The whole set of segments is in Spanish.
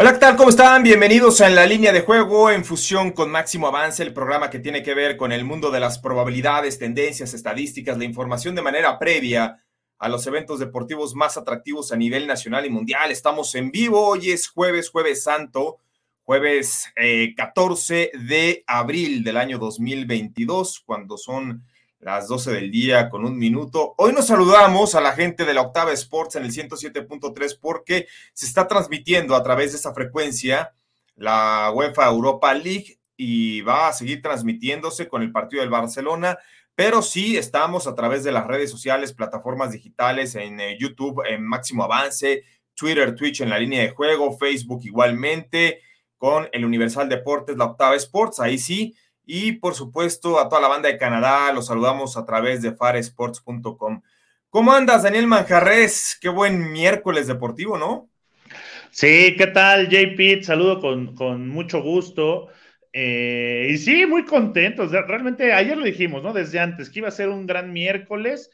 Hola, ¿qué tal? ¿Cómo están? Bienvenidos a En la línea de juego en fusión con Máximo Avance, el programa que tiene que ver con el mundo de las probabilidades, tendencias, estadísticas, la información de manera previa a los eventos deportivos más atractivos a nivel nacional y mundial. Estamos en vivo, hoy es jueves, jueves santo, jueves 14 eh, de abril del año 2022, cuando son las 12 del día con un minuto. Hoy nos saludamos a la gente de la Octava Sports en el 107.3 porque se está transmitiendo a través de esa frecuencia la UEFA Europa League y va a seguir transmitiéndose con el partido del Barcelona, pero sí estamos a través de las redes sociales, plataformas digitales, en eh, YouTube, en Máximo Avance, Twitter, Twitch en la línea de juego, Facebook igualmente, con el Universal Deportes, la Octava Sports, ahí sí y por supuesto a toda la banda de Canadá, los saludamos a través de faresports.com. ¿Cómo andas, Daniel Manjarres? Qué buen miércoles deportivo, ¿no? Sí, ¿qué tal, JP? Saludo con, con mucho gusto. Eh, y sí, muy contentos. Realmente ayer lo dijimos, ¿no? Desde antes, que iba a ser un gran miércoles.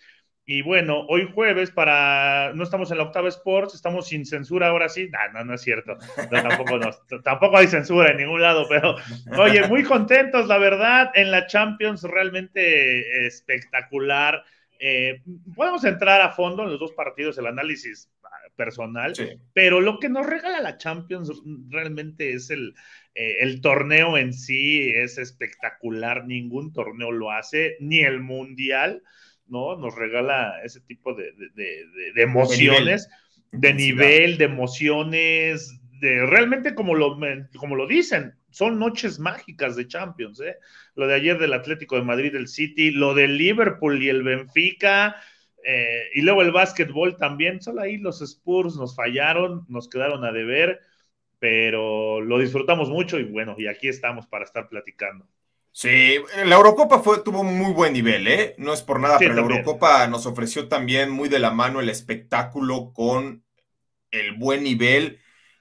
Y bueno, hoy jueves para, no estamos en la octava Sports, estamos sin censura ahora sí. no, no es cierto. tampoco, tampoco hay censura en ningún lado, pero oye, muy contentos, la verdad, en la Champions realmente espectacular. Eh, podemos entrar a fondo en los dos partidos, el análisis personal, pero lo que nos regala la Champions realmente es el, eh, el torneo en sí, es espectacular, ningún torneo lo hace, ni el Mundial. ¿No? Nos regala ese tipo de, emociones, de nivel, de emociones, de realmente como lo, como lo dicen, son noches mágicas de Champions, ¿eh? Lo de ayer del Atlético de Madrid, el City, lo del Liverpool y el Benfica, eh, y luego el básquetbol también, solo ahí los Spurs nos fallaron, nos quedaron a deber, pero lo disfrutamos mucho y bueno, y aquí estamos para estar platicando. Sí, la Eurocopa fue, tuvo muy buen nivel, ¿eh? No es por nada, pero la Eurocopa nos ofreció también muy de la mano el espectáculo con el buen nivel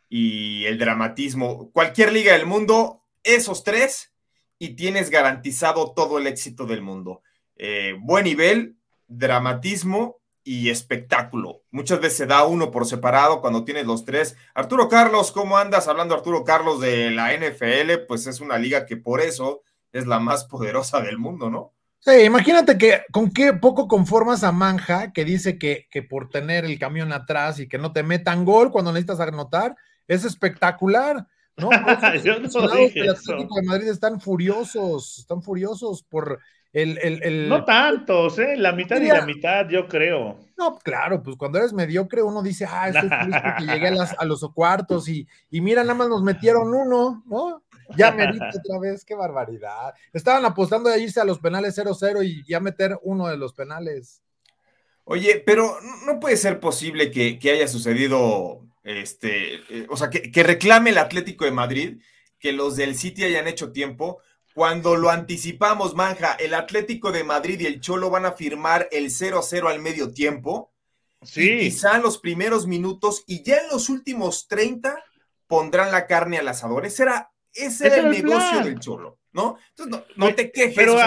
y el dramatismo. Cualquier liga del mundo, esos tres, y tienes garantizado todo el éxito del mundo. Eh, buen nivel, dramatismo y espectáculo. Muchas veces se da uno por separado cuando tienes los tres. Arturo Carlos, ¿cómo andas? Hablando Arturo Carlos de la NFL, pues es una liga que por eso es la más poderosa del mundo, ¿no? Sí, imagínate que con qué poco conformas a Manja, que dice que, que por tener el camión atrás y que no te metan gol cuando necesitas anotar, es espectacular. ¿no? Yo no dije el Atlético de Madrid están furiosos, están furiosos por el, el, No tantos, ¿eh? La mitad y la mitad, yo creo. No, claro, pues cuando eres mediocre uno dice, ah, estoy feliz porque llegué a, a los cuartos y, y mira, nada más nos metieron uno, ¿no? Ya me otra vez, qué barbaridad. Estaban apostando a irse a los penales 0-0 y ya meter uno de los penales. Oye, pero no puede ser posible que, haya sucedido, este, eh, o sea, que, que, reclame el Atlético de Madrid, que los del City hayan hecho tiempo. Cuando lo anticipamos, Manja, el Atlético de Madrid y el Cholo van a firmar el 0-0 al medio tiempo. Sí. quizá en los primeros minutos y ya en los últimos 30 pondrán la carne al asador. Ese era ese era el, negocio del cholo, ¿no? Entonces, no, te quejes. Pero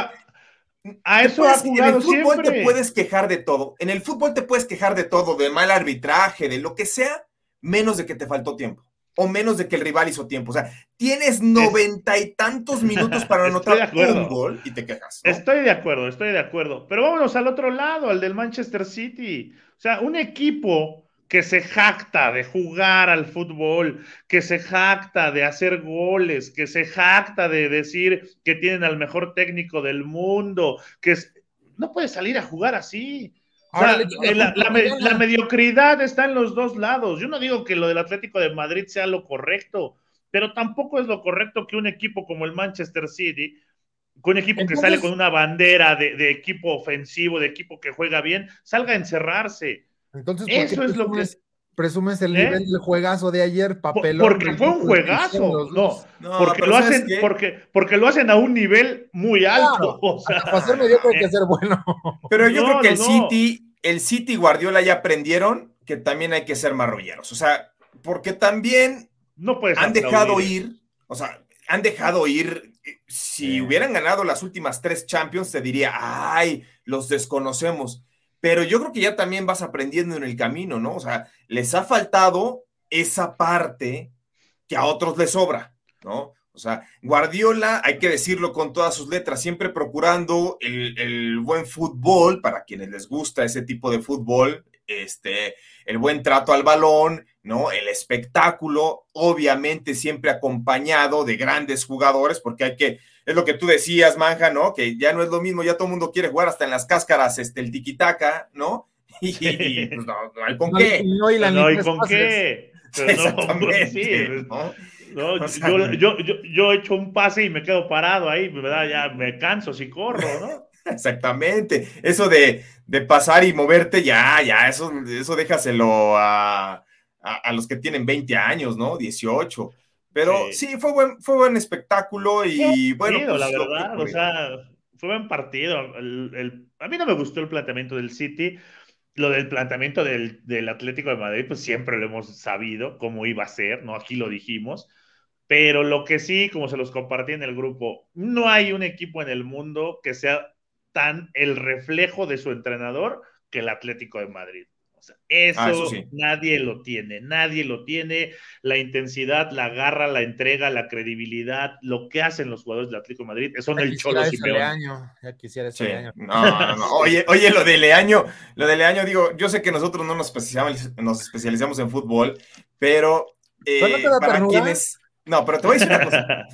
a, eso En el fútbol te puedes quejar de todo. En el fútbol te puedes quejar de todo, de mal arbitraje, de lo que sea, menos de que te faltó tiempo. O menos de que el rival hizo tiempo. O sea, tienes noventa y tantos minutos para anotar un gol y te quejas. Estoy de acuerdo, estoy de acuerdo. Pero vámonos al otro lado, al del Manchester City. O sea, un equipo que se jacta de jugar al fútbol, que se jacta de hacer goles, que se jacta de decir que tienen al mejor técnico del mundo, que no puede salir a jugar así. la, mediocridad está en los dos lados. Yo no digo que lo del Atlético de Madrid sea lo correcto, pero tampoco es lo correcto que un equipo como el Manchester City, un equipo que sale con una bandera de, de equipo ofensivo, de equipo que juega bien, salga a encerrarse. Entonces, ¿por Eso qué es lo que presumes el nivel del juegazo de ayer, papelón. Porque fue un juegazo, no, porque lo hacen, porque, porque lo hacen a un nivel muy alto. o sea, para ser mediocre hay que ser bueno. Pero yo creo que el City, el City y Guardiola ya aprendieron que también hay que ser marrulleros. O sea, porque también no han dejado ir, o sea, han dejado ir. Si hubieran ganado las últimas tres Champions, te diría, ay, los desconocemos pero yo creo que ya también vas aprendiendo en el camino, ¿no? O sea, les ha faltado esa parte que a otros les sobra, ¿no? O sea, Guardiola, hay que decirlo con todas sus letras, siempre procurando el, buen fútbol, para quienes les gusta ese tipo de fútbol, este, el buen trato al balón, ¿no? El espectáculo, obviamente siempre acompañado de grandes jugadores, porque hay que, es lo que tú decías, Manja, ¿no? Que ya no es lo mismo, ya todo el mundo quiere jugar hasta en las cáscaras, este, el tiquitaca, ¿no? Y pues, no, hay con qué. No, hay con qué. Exactamente, yo, yo, yo, yo, he hecho un pase y me quedo parado ahí, ¿verdad? Ya me canso si corro, ¿no? Exactamente. Eso de, de pasar y moverte, ya, ya, eso, eso déjaselo a, a, los que tienen 20 años, ¿no? 18. Pero sí, fue, buen, fue buen espectáculo y bueno. Pues, la verdad, o sea, fue buen partido. a mí no me gustó el planteamiento del City. Lo del planteamiento del, del, Atlético de Madrid, pues siempre lo hemos sabido cómo iba a ser, ¿no? Aquí lo dijimos. Pero lo que sí, como se los compartí en el grupo, no hay un equipo en el mundo que sea tan el reflejo de su entrenador que el Atlético de Madrid. Ah, eso, nadie lo tiene, nadie lo tiene. La intensidad, la garra, la entrega, la credibilidad, lo que hacen los jugadores del Atlético de Madrid son el cholo Leaño, ya quisiera ese Leaño. No, no, Oye, oye, lo de Leaño, lo de Leaño, digo, yo sé que nosotros no nos especializamos, nos especializamos en fútbol, pero eh, para quienes. No, pero te voy a decir una cosa.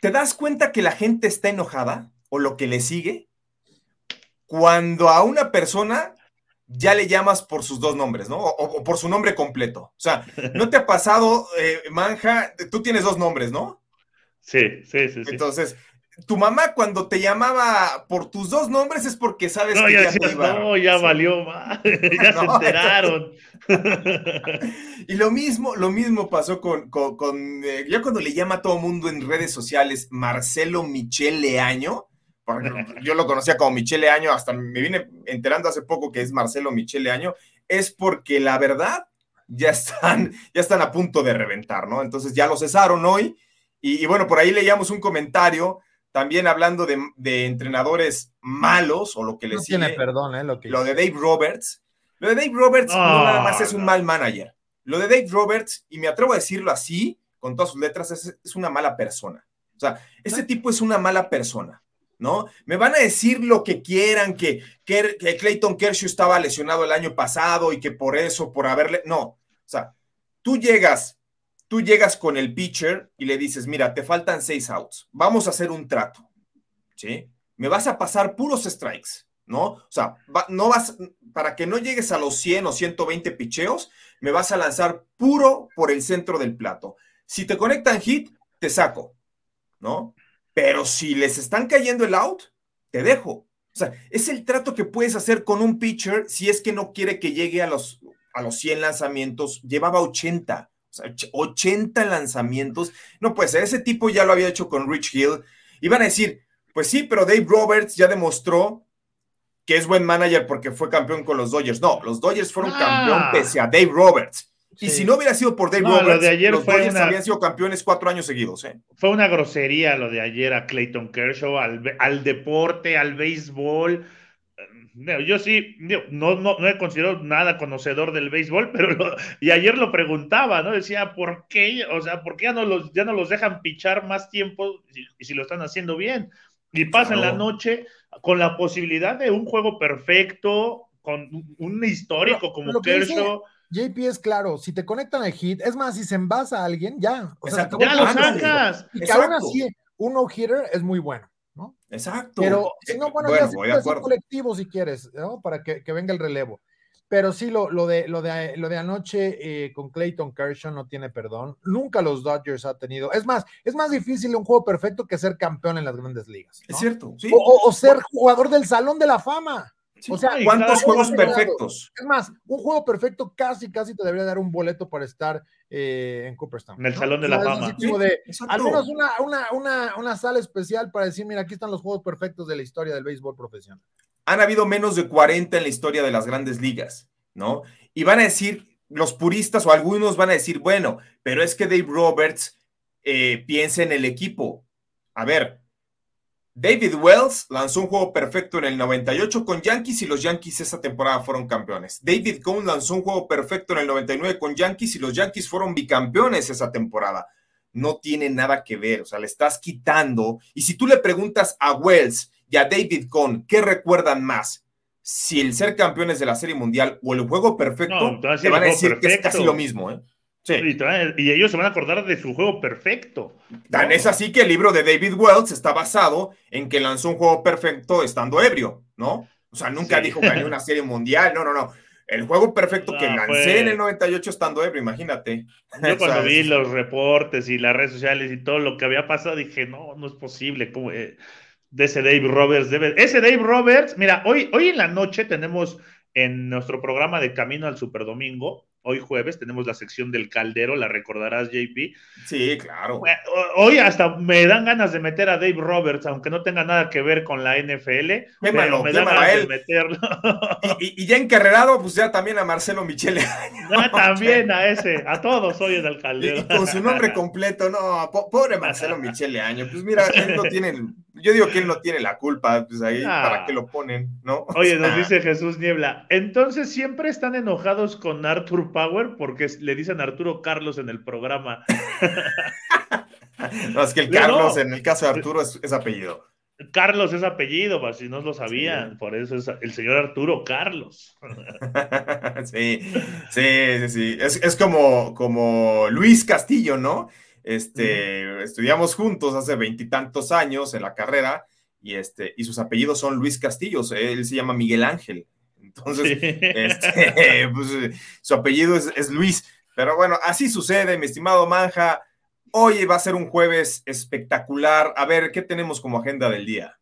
¿Te das cuenta que la gente está enojada o lo que le sigue? Cuando a una persona ya le llamas por sus dos nombres, ¿no? O, por su nombre completo. O sea, ¿no te ha pasado, eh, Manja? Tú tienes dos nombres, ¿no? Sí, sí, sí, Entonces, tu mamá cuando te llamaba por tus dos nombres es porque sabes que ya, ya No, ya valió ya se enteraron. y lo mismo, lo mismo pasó con, con, eh, ya cuando le llama a todo mundo en redes sociales Marcelo Michel Leaño, yo lo conocía como Michele Año, hasta me vine enterando hace poco que es Marcelo Michele Año, es porque la verdad ya están, ya están a punto de reventar, ¿no? Entonces ya lo cesaron hoy y, bueno, por ahí leíamos un comentario también hablando de, entrenadores malos o lo que les no tiene perdón, ¿eh? Lo, que lo de Dave Roberts. Lo de Dave Roberts no, nada más es un mal manager. Lo de Dave Roberts, y me atrevo a decirlo así, con todas sus letras, es, es una mala persona. O sea, este tipo es una mala persona. ¿No? Me van a decir lo que quieran, que, que, Clayton Kershaw estaba lesionado el año pasado y que por eso, por haberle. No, o sea, tú llegas, tú llegas con el pitcher y le dices, mira, te faltan seis outs, vamos a hacer un trato, ¿sí? Me vas a pasar puros strikes, ¿no? O sea, no vas, para que no llegues a los 100 o 120 picheos, me vas a lanzar puro por el centro del plato. Si te conectan hit, te saco, ¿no? Pero si les están cayendo el out, te dejo. O sea, es el trato que puedes hacer con un pitcher si es que no quiere que llegue a los, a los 100 lanzamientos. Llevaba 80. O sea, 80 lanzamientos. No puede ser. Ese tipo ya lo había hecho con Rich Hill. Iban a decir, pues sí, pero Dave Roberts ya demostró que es buen manager porque fue campeón con los Dodgers. No, los Dodgers fueron campeón ah. pese a Dave Roberts. Y si no hubiera sido por Dave Roberts, los Dodgers habían sido campeones cuatro años seguidos. ¿eh? Fue una grosería lo de ayer a Clayton Kershaw, al, deporte, al béisbol. Eh, yo sí, no, no, no he considerado nada conocedor del béisbol, pero y ayer lo preguntaba, ¿no? Decía, ¿por qué? O sea, ¿por qué ya no los, ya no los dejan pichar más tiempo y si, lo están haciendo bien? Y pasan la noche con la posibilidad de un juego perfecto, con un histórico como Kershaw. JP es claro, si te conectan al hit, es más, si se envasa a alguien, ya. O sea, ya lo sacas. Y que aún así, un no-hitter es muy bueno, ¿no? Exacto. Pero si no, bueno, ya es colectivo si quieres, ¿no? Para que, venga el relevo. Pero sí, lo, lo, de, lo, de, lo de anoche eh, con Clayton Kershaw no tiene perdón. Nunca los Dodgers ha tenido. Es más, es más difícil un juego perfecto que ser campeón en las grandes ligas. Es cierto, sí. O, ser jugador del Salón de la Fama. O sea, ¿cuántos juegos perfectos? Es más, un juego perfecto casi, casi te debería dar un boleto para estar eh, en Cooperstown. En el Salón de la Fama. al menos una, una, una, una sala especial para decir, mira, aquí están los juegos perfectos de la historia del béisbol profesional. Han habido menos de 40 en la historia de las grandes ligas, ¿no? Y van a decir, los puristas o algunos van a decir, bueno, pero es que Dave Roberts eh, piensa en el equipo. A ver, David Wells lanzó un juego perfecto en el 98 con Yankees y los Yankees esa temporada fueron campeones. David Cohn lanzó un juego perfecto en el 99 con Yankees y los Yankees fueron bicampeones esa temporada. No tiene nada que ver, o sea, le estás quitando. Y si tú le preguntas a Wells y a David Cohn, ¿qué recuerdan más? Si el ser campeones de la Serie Mundial o el juego perfecto, te van a decir que es casi lo mismo, ¿eh? Y, ellos se van a acordar de su juego perfecto. Tan es así que el libro de David Wells está basado en que lanzó un juego perfecto estando ebrio, ¿no? O sea, nunca dijo que gané una serie mundial, no, no, no. El juego perfecto que lancé en el 98 estando ebrio, imagínate. Yo cuando vi los reportes y las redes sociales y todo lo que había pasado, dije, no, no es posible. como eh, de ese Dave Roberts debe... Ese Dave Roberts, mira, hoy, hoy en la noche tenemos en nuestro programa de Camino al Superdomingo, hoy jueves tenemos la sección del caldero, la recordarás, JP. Sí, claro. Hoy hasta me dan ganas de meter a Dave Roberts, aunque no tenga nada que ver con la NFL. pero me dan ganas de meterlo. Y, ya encarrerado, pues ya también a Marcelo Michele. Ya también a ese, a todos hoy en el caldero. Y con su nombre completo, no, pobre Marcelo Michele Año. Pues mira, él no tiene yo digo que él no tiene la culpa, pues ahí, ¿para qué lo ponen? ¿No? Oye, nos dice Jesús Niebla, entonces siempre están enojados con Arthur Power porque le dicen Arturo Carlos en el programa. no, es que el Carlos, en el caso de Arturo, es, apellido. Carlos es apellido, pues, si no lo sabían, por eso es el señor Arturo Carlos. sí, sí, sí, Es, es como, como Luis Castillo, ¿no? Este, estudiamos juntos hace veintitantos años en la carrera y, este, y sus apellidos son Luis Castillos, él se llama Miguel Ángel. Entonces, este, pues, su apellido es, Luis. Pero bueno, así sucede, mi estimado Manja. Hoy va a ser un jueves espectacular. A ver, ¿qué tenemos como agenda del día?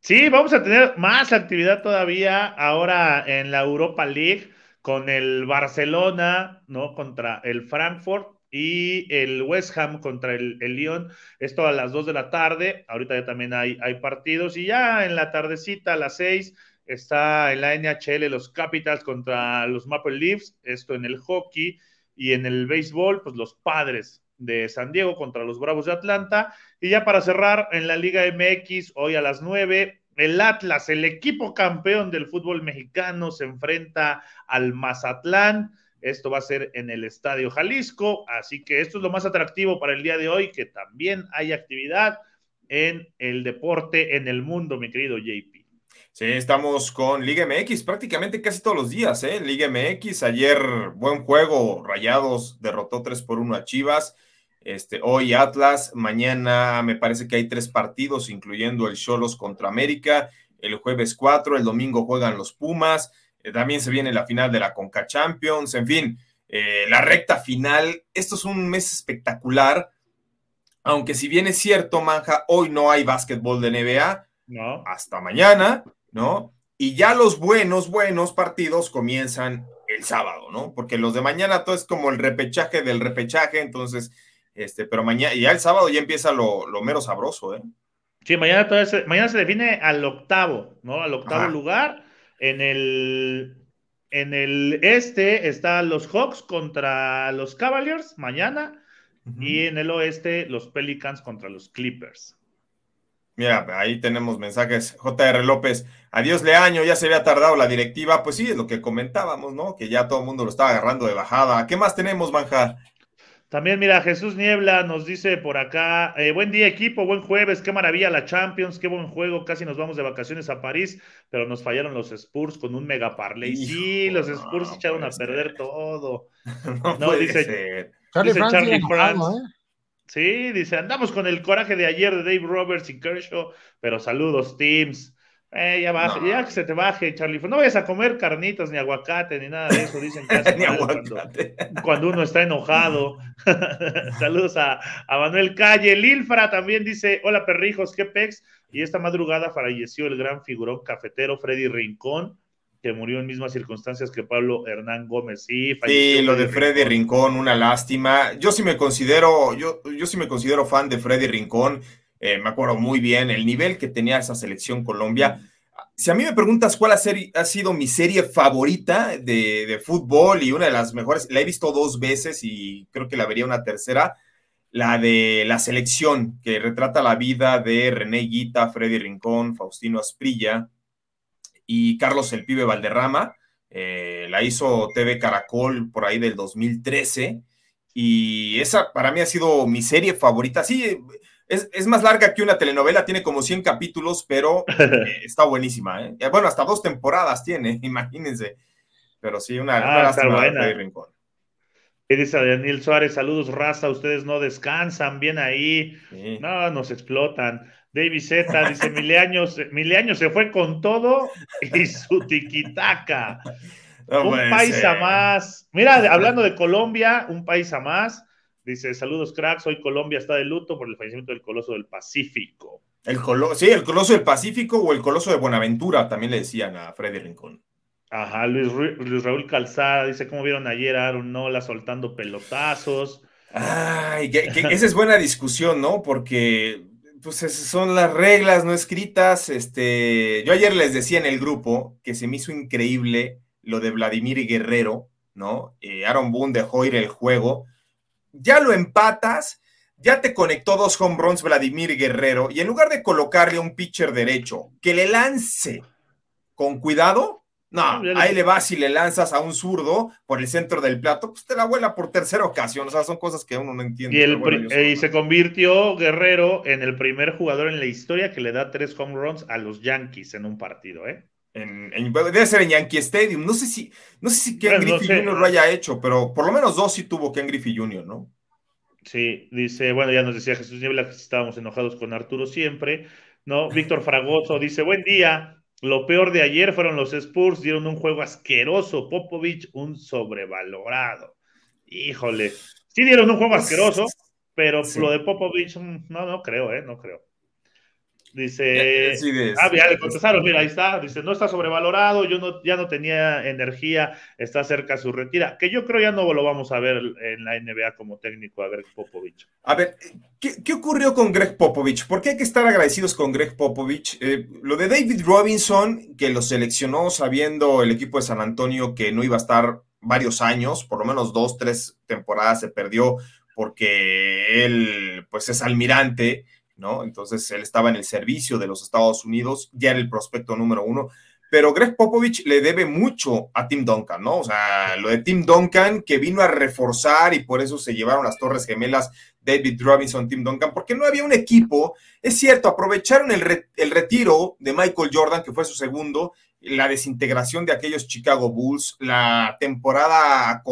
Sí, vamos a tener más actividad todavía ahora en la Europa League con el Barcelona, ¿no? Contra el Frankfurt y el West Ham contra el, el, Lyon. Esto a las 2 de la tarde. Ahorita ya también hay, partidos. Y ya en la tardecita, a las 6, está en la NHL los Capitals contra los Maple Leafs. Esto en el hockey. Y en el béisbol, pues los padres de San Diego contra los Bravos de Atlanta. Y ya para cerrar, en la Liga MX, hoy a las 9, el Atlas, el equipo campeón del fútbol mexicano, se enfrenta al Mazatlán. Esto va a ser en el Estadio Jalisco, así que esto es lo más atractivo para el día de hoy, que también hay actividad en el deporte en el mundo, mi querido JP. Sí, estamos con Liga MX prácticamente casi todos los días, ¿eh? Liga MX, ayer buen juego, Rayados derrotó 3 por 1 a Chivas, este, hoy Atlas, mañana me parece que hay tres partidos, incluyendo el Cholos contra América, el jueves 4, el domingo juegan los Pumas, también se viene la final de la Conca Champions, en fin, eh, la recta final. Esto es un mes espectacular, aunque si bien es cierto, Manja, hoy no hay básquetbol de NBA, no. hasta mañana, ¿no? Y ya los buenos, buenos partidos comienzan el sábado, ¿no? Porque los de mañana todo es como el repechaje del repechaje, entonces, este, pero mañana, y ya el sábado ya empieza lo, lo mero sabroso, ¿eh? Sí, mañana, todo mañana se define al octavo, ¿no? Al octavo lugar en el, en el este están los Hawks contra los Cavaliers mañana y en el oeste los Pelicans contra los Clippers. Mira, ahí tenemos mensajes. JR López, adiós Leaño, ya se había tardado la directiva. Pues sí, es lo que comentábamos, ¿no? Que ya todo el mundo lo estaba agarrando de bajada. ¿Qué más tenemos, Manja? También, mira, Jesús Niebla nos dice por acá, eh, buen día equipo, buen jueves, qué maravilla la Champions, qué buen juego, casi nos vamos de vacaciones a París, pero nos fallaron los Spurs con un mega parlay. Sí, los Spurs echaron a perder todo. No, dice, Charlie, Charlie France. ¿eh? Sí, dice, andamos con el coraje de ayer de Dave Roberts y Kershaw, pero saludos, teams. Eh, ya baja, ya que se te baje, Charlie. No vayas a comer carnitas, ni aguacate, ni nada de eso, dicen que ni aguacate. Cuando, uno está enojado. Saludos a, a, Manuel Calle. Lilfra también dice: Hola perrijos, qué pex. Y esta madrugada falleció el gran figurón cafetero Freddy Rincón, que murió en mismas circunstancias que Pablo Hernán Gómez. Sí, sí lo de Freddy Rincón. una lástima. Yo sí me considero, yo, yo sí me considero fan de Freddy Rincón. Eh, me acuerdo muy bien el nivel que tenía esa selección Colombia. Si a mí me preguntas cuál ha, sido mi serie favorita de, de, fútbol y una de las mejores, la he visto dos veces y creo que la vería una tercera, la de la selección, que retrata la vida de René Guita, Freddy Rincón, Faustino Asprilla y Carlos El Pibe Valderrama. Eh, la hizo TV Caracol por ahí del 2013 y esa para mí ha sido mi serie favorita. Sí, es, más larga que una telenovela, tiene como 100 capítulos, pero eh, está buenísima. ¿eh? Bueno, hasta dos temporadas tiene, imagínense. Pero sí, una, ah, buena. Rincón. ¿Qué dice Daniel Suárez? Saludos, raza. Ustedes no descansan bien ahí. No, nos explotan. David Z dice: Mileaños, se fue con todo y su tiquitaca. un país a más. Mira, hablando de Colombia, un país a más. Dice, saludos cracks, hoy Colombia está de luto por el fallecimiento del Coloso del Pacífico. El sí, el Coloso del Pacífico o el Coloso de Buenaventura, también le decían a Freddy Rincón. Ajá, Luis, Raúl Calzada dice, ¿cómo vieron ayer a Aaron Nola soltando pelotazos? Ay, esa es buena discusión, ¿no? Porque pues son las reglas no escritas. Este, yo ayer les decía en el grupo que se me hizo increíble lo de Vladimir Guerrero, ¿no? Eh, Aaron Boone dejó ir el juego ya lo empatas, ya te conectó dos home runs Vladimir Guerrero, y en lugar de colocarle un pitcher derecho que le lance con cuidado, no, ahí le vas y le lanzas a un zurdo por el centro del plato, pues te la vuela por tercera ocasión. O sea, son cosas que uno no entiende. Y, y se convirtió Guerrero en el primer jugador en la historia que le da tres home runs a los Yankees en un partido, ¿eh? Debe ser en Yankee Stadium. No sé si, no sé si Ken Griffey Jr. lo haya hecho, pero por lo menos dos sí tuvo Ken Griffey Jr., ¿no? Sí, dice, bueno, ya nos decía Jesús Niebla que estábamos enojados con Arturo siempre, ¿no? Víctor Fragoso dice, buen día, lo peor de ayer fueron los Spurs, dieron un juego asqueroso, Popovich un sobrevalorado. Híjole, sí dieron un juego pues, asqueroso, pero lo de Popovich, mm, no, no creo, ¿eh? No creo. Dice, ah, ya le contestaron, mira, ahí está, dice, no está sobrevalorado, yo no, ya no tenía energía, está cerca su retira, que yo creo ya no lo vamos a ver en la NBA como técnico a Greg Popovich. A ver, ¿qué, ocurrió con Greg Popovich? ¿Por qué hay que estar agradecidos con Greg Popovich? Eh, lo de David Robinson, que lo seleccionó sabiendo el equipo de San Antonio que no iba a estar varios años, por lo menos dos, tres temporadas se perdió porque él, pues es almirante, ¿no? Entonces él estaba en el servicio de los Estados Unidos, ya era el prospecto número uno, pero Greg Popovich le debe mucho a Tim Duncan, ¿no? O sea, lo de Tim Duncan que vino a reforzar y por eso se llevaron las Torres Gemelas David Robinson, Tim Duncan, porque no había un equipo. Es cierto, aprovecharon el, el retiro de Michael Jordan, que fue su segundo, la desintegración de aquellos Chicago Bulls, la temporada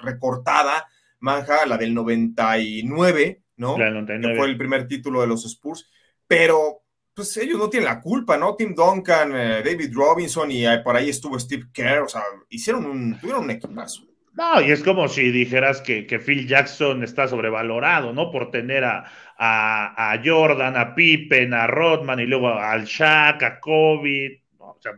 recortada, manja, la del 99, ¿no? Que fue el primer título de los Spurs, pero pues ellos no tienen la culpa, ¿no? Tim Duncan, eh, David Robinson y por ahí estuvo Steve Kerr, o sea, hicieron un, tuvieron un equipazo. No, y es como si dijeras que, Phil Jackson está sobrevalorado, ¿no? Por tener a, a, Jordan, a Pippen, a Rodman y luego al Shaq, a Kobe. o sea,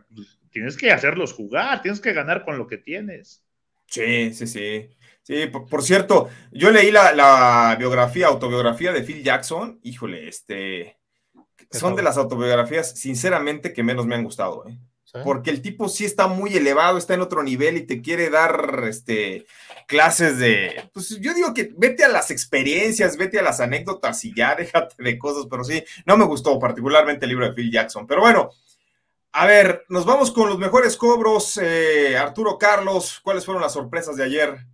tienes que hacerlos jugar, tienes que ganar con lo que tienes. Sí, sí, sí. Sí, por, cierto, yo leí la, biografía, autobiografía de Phil Jackson. Híjole, este. Son de las autobiografías, sinceramente, que menos me han gustado, ¿eh? Porque el tipo sí está muy elevado, está en otro nivel y te quiere dar este, clases de. Pues yo digo que vete a las experiencias, vete a las anécdotas y ya déjate de cosas, pero sí, no me gustó particularmente el libro de Phil Jackson. Pero bueno, a ver, nos vamos con los mejores cobros. Eh, Arturo Carlos, ¿cuáles fueron las sorpresas de ayer?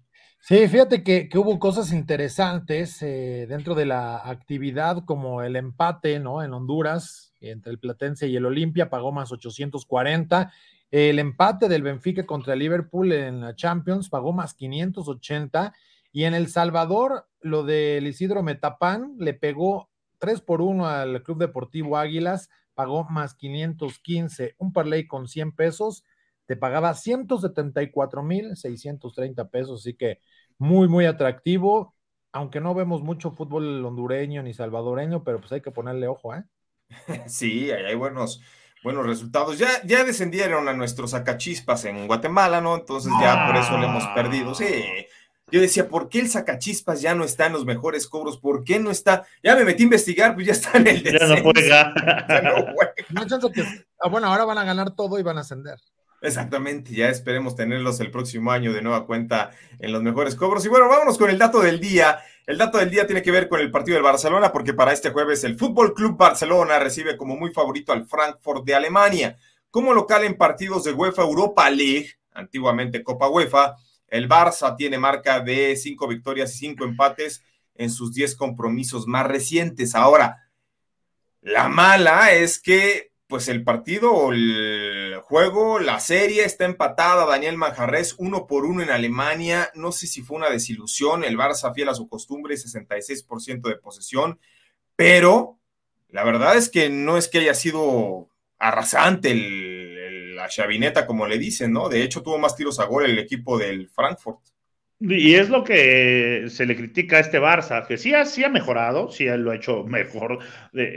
Sí, fíjate que, hubo cosas interesantes eh, dentro de la actividad, como el empate, ¿no? En Honduras, entre el Platense y el Olimpia, pagó más 840. El empate del Benfica contra el Liverpool en la Champions pagó más 580. Y en El Salvador, lo del Isidro Metapán le pegó 3 por 1 al Club Deportivo Águilas, pagó más 515. Un parlay con 100 pesos te pagaba 174 mil 630 pesos. Así que muy, muy atractivo. Aunque no vemos mucho fútbol hondureño ni salvadoreño, pero pues hay que ponerle ojo, ¿eh? Sí, hay buenos, buenos resultados. Ya, ya descendieron a nuestros sacachispas en Guatemala, ¿no? Entonces ya por eso le hemos perdido. Sí, yo decía, ¿por qué el sacachispas ya no está en los mejores cobros? ¿Por qué no está? Ya me metí a investigar, pues ya está en el descenso. Ya no juega. ya no juega. que, ah, bueno, ahora van a ganar todo y van a ascender. Exactamente, ya esperemos tenerlos el próximo año de nueva cuenta en los mejores cobros. Y bueno, vámonos con el dato del día. El dato del día tiene que ver con el partido del Barcelona, porque para este jueves el Fútbol Club Barcelona recibe como muy favorito al Frankfurt de Alemania. Como local en partidos de UEFA Europa League, antiguamente Copa UEFA, el Barça tiene marca de cinco victorias y cinco empates en sus diez compromisos más recientes. Ahora, la mala es que, pues el partido o el juego, la serie está empatada. Daniel Manjarres, uno por uno en Alemania. No sé si fue una desilusión. El Barça fiel a su costumbre, 66% de posesión. Pero la verdad es que no es que haya sido arrasante el, la chavineta, como le dicen, ¿no? De hecho, tuvo más tiros a gol el equipo del Frankfurt. Y es lo que se le critica a este Barça, que sí sí ha mejorado, sí lo ha hecho mejor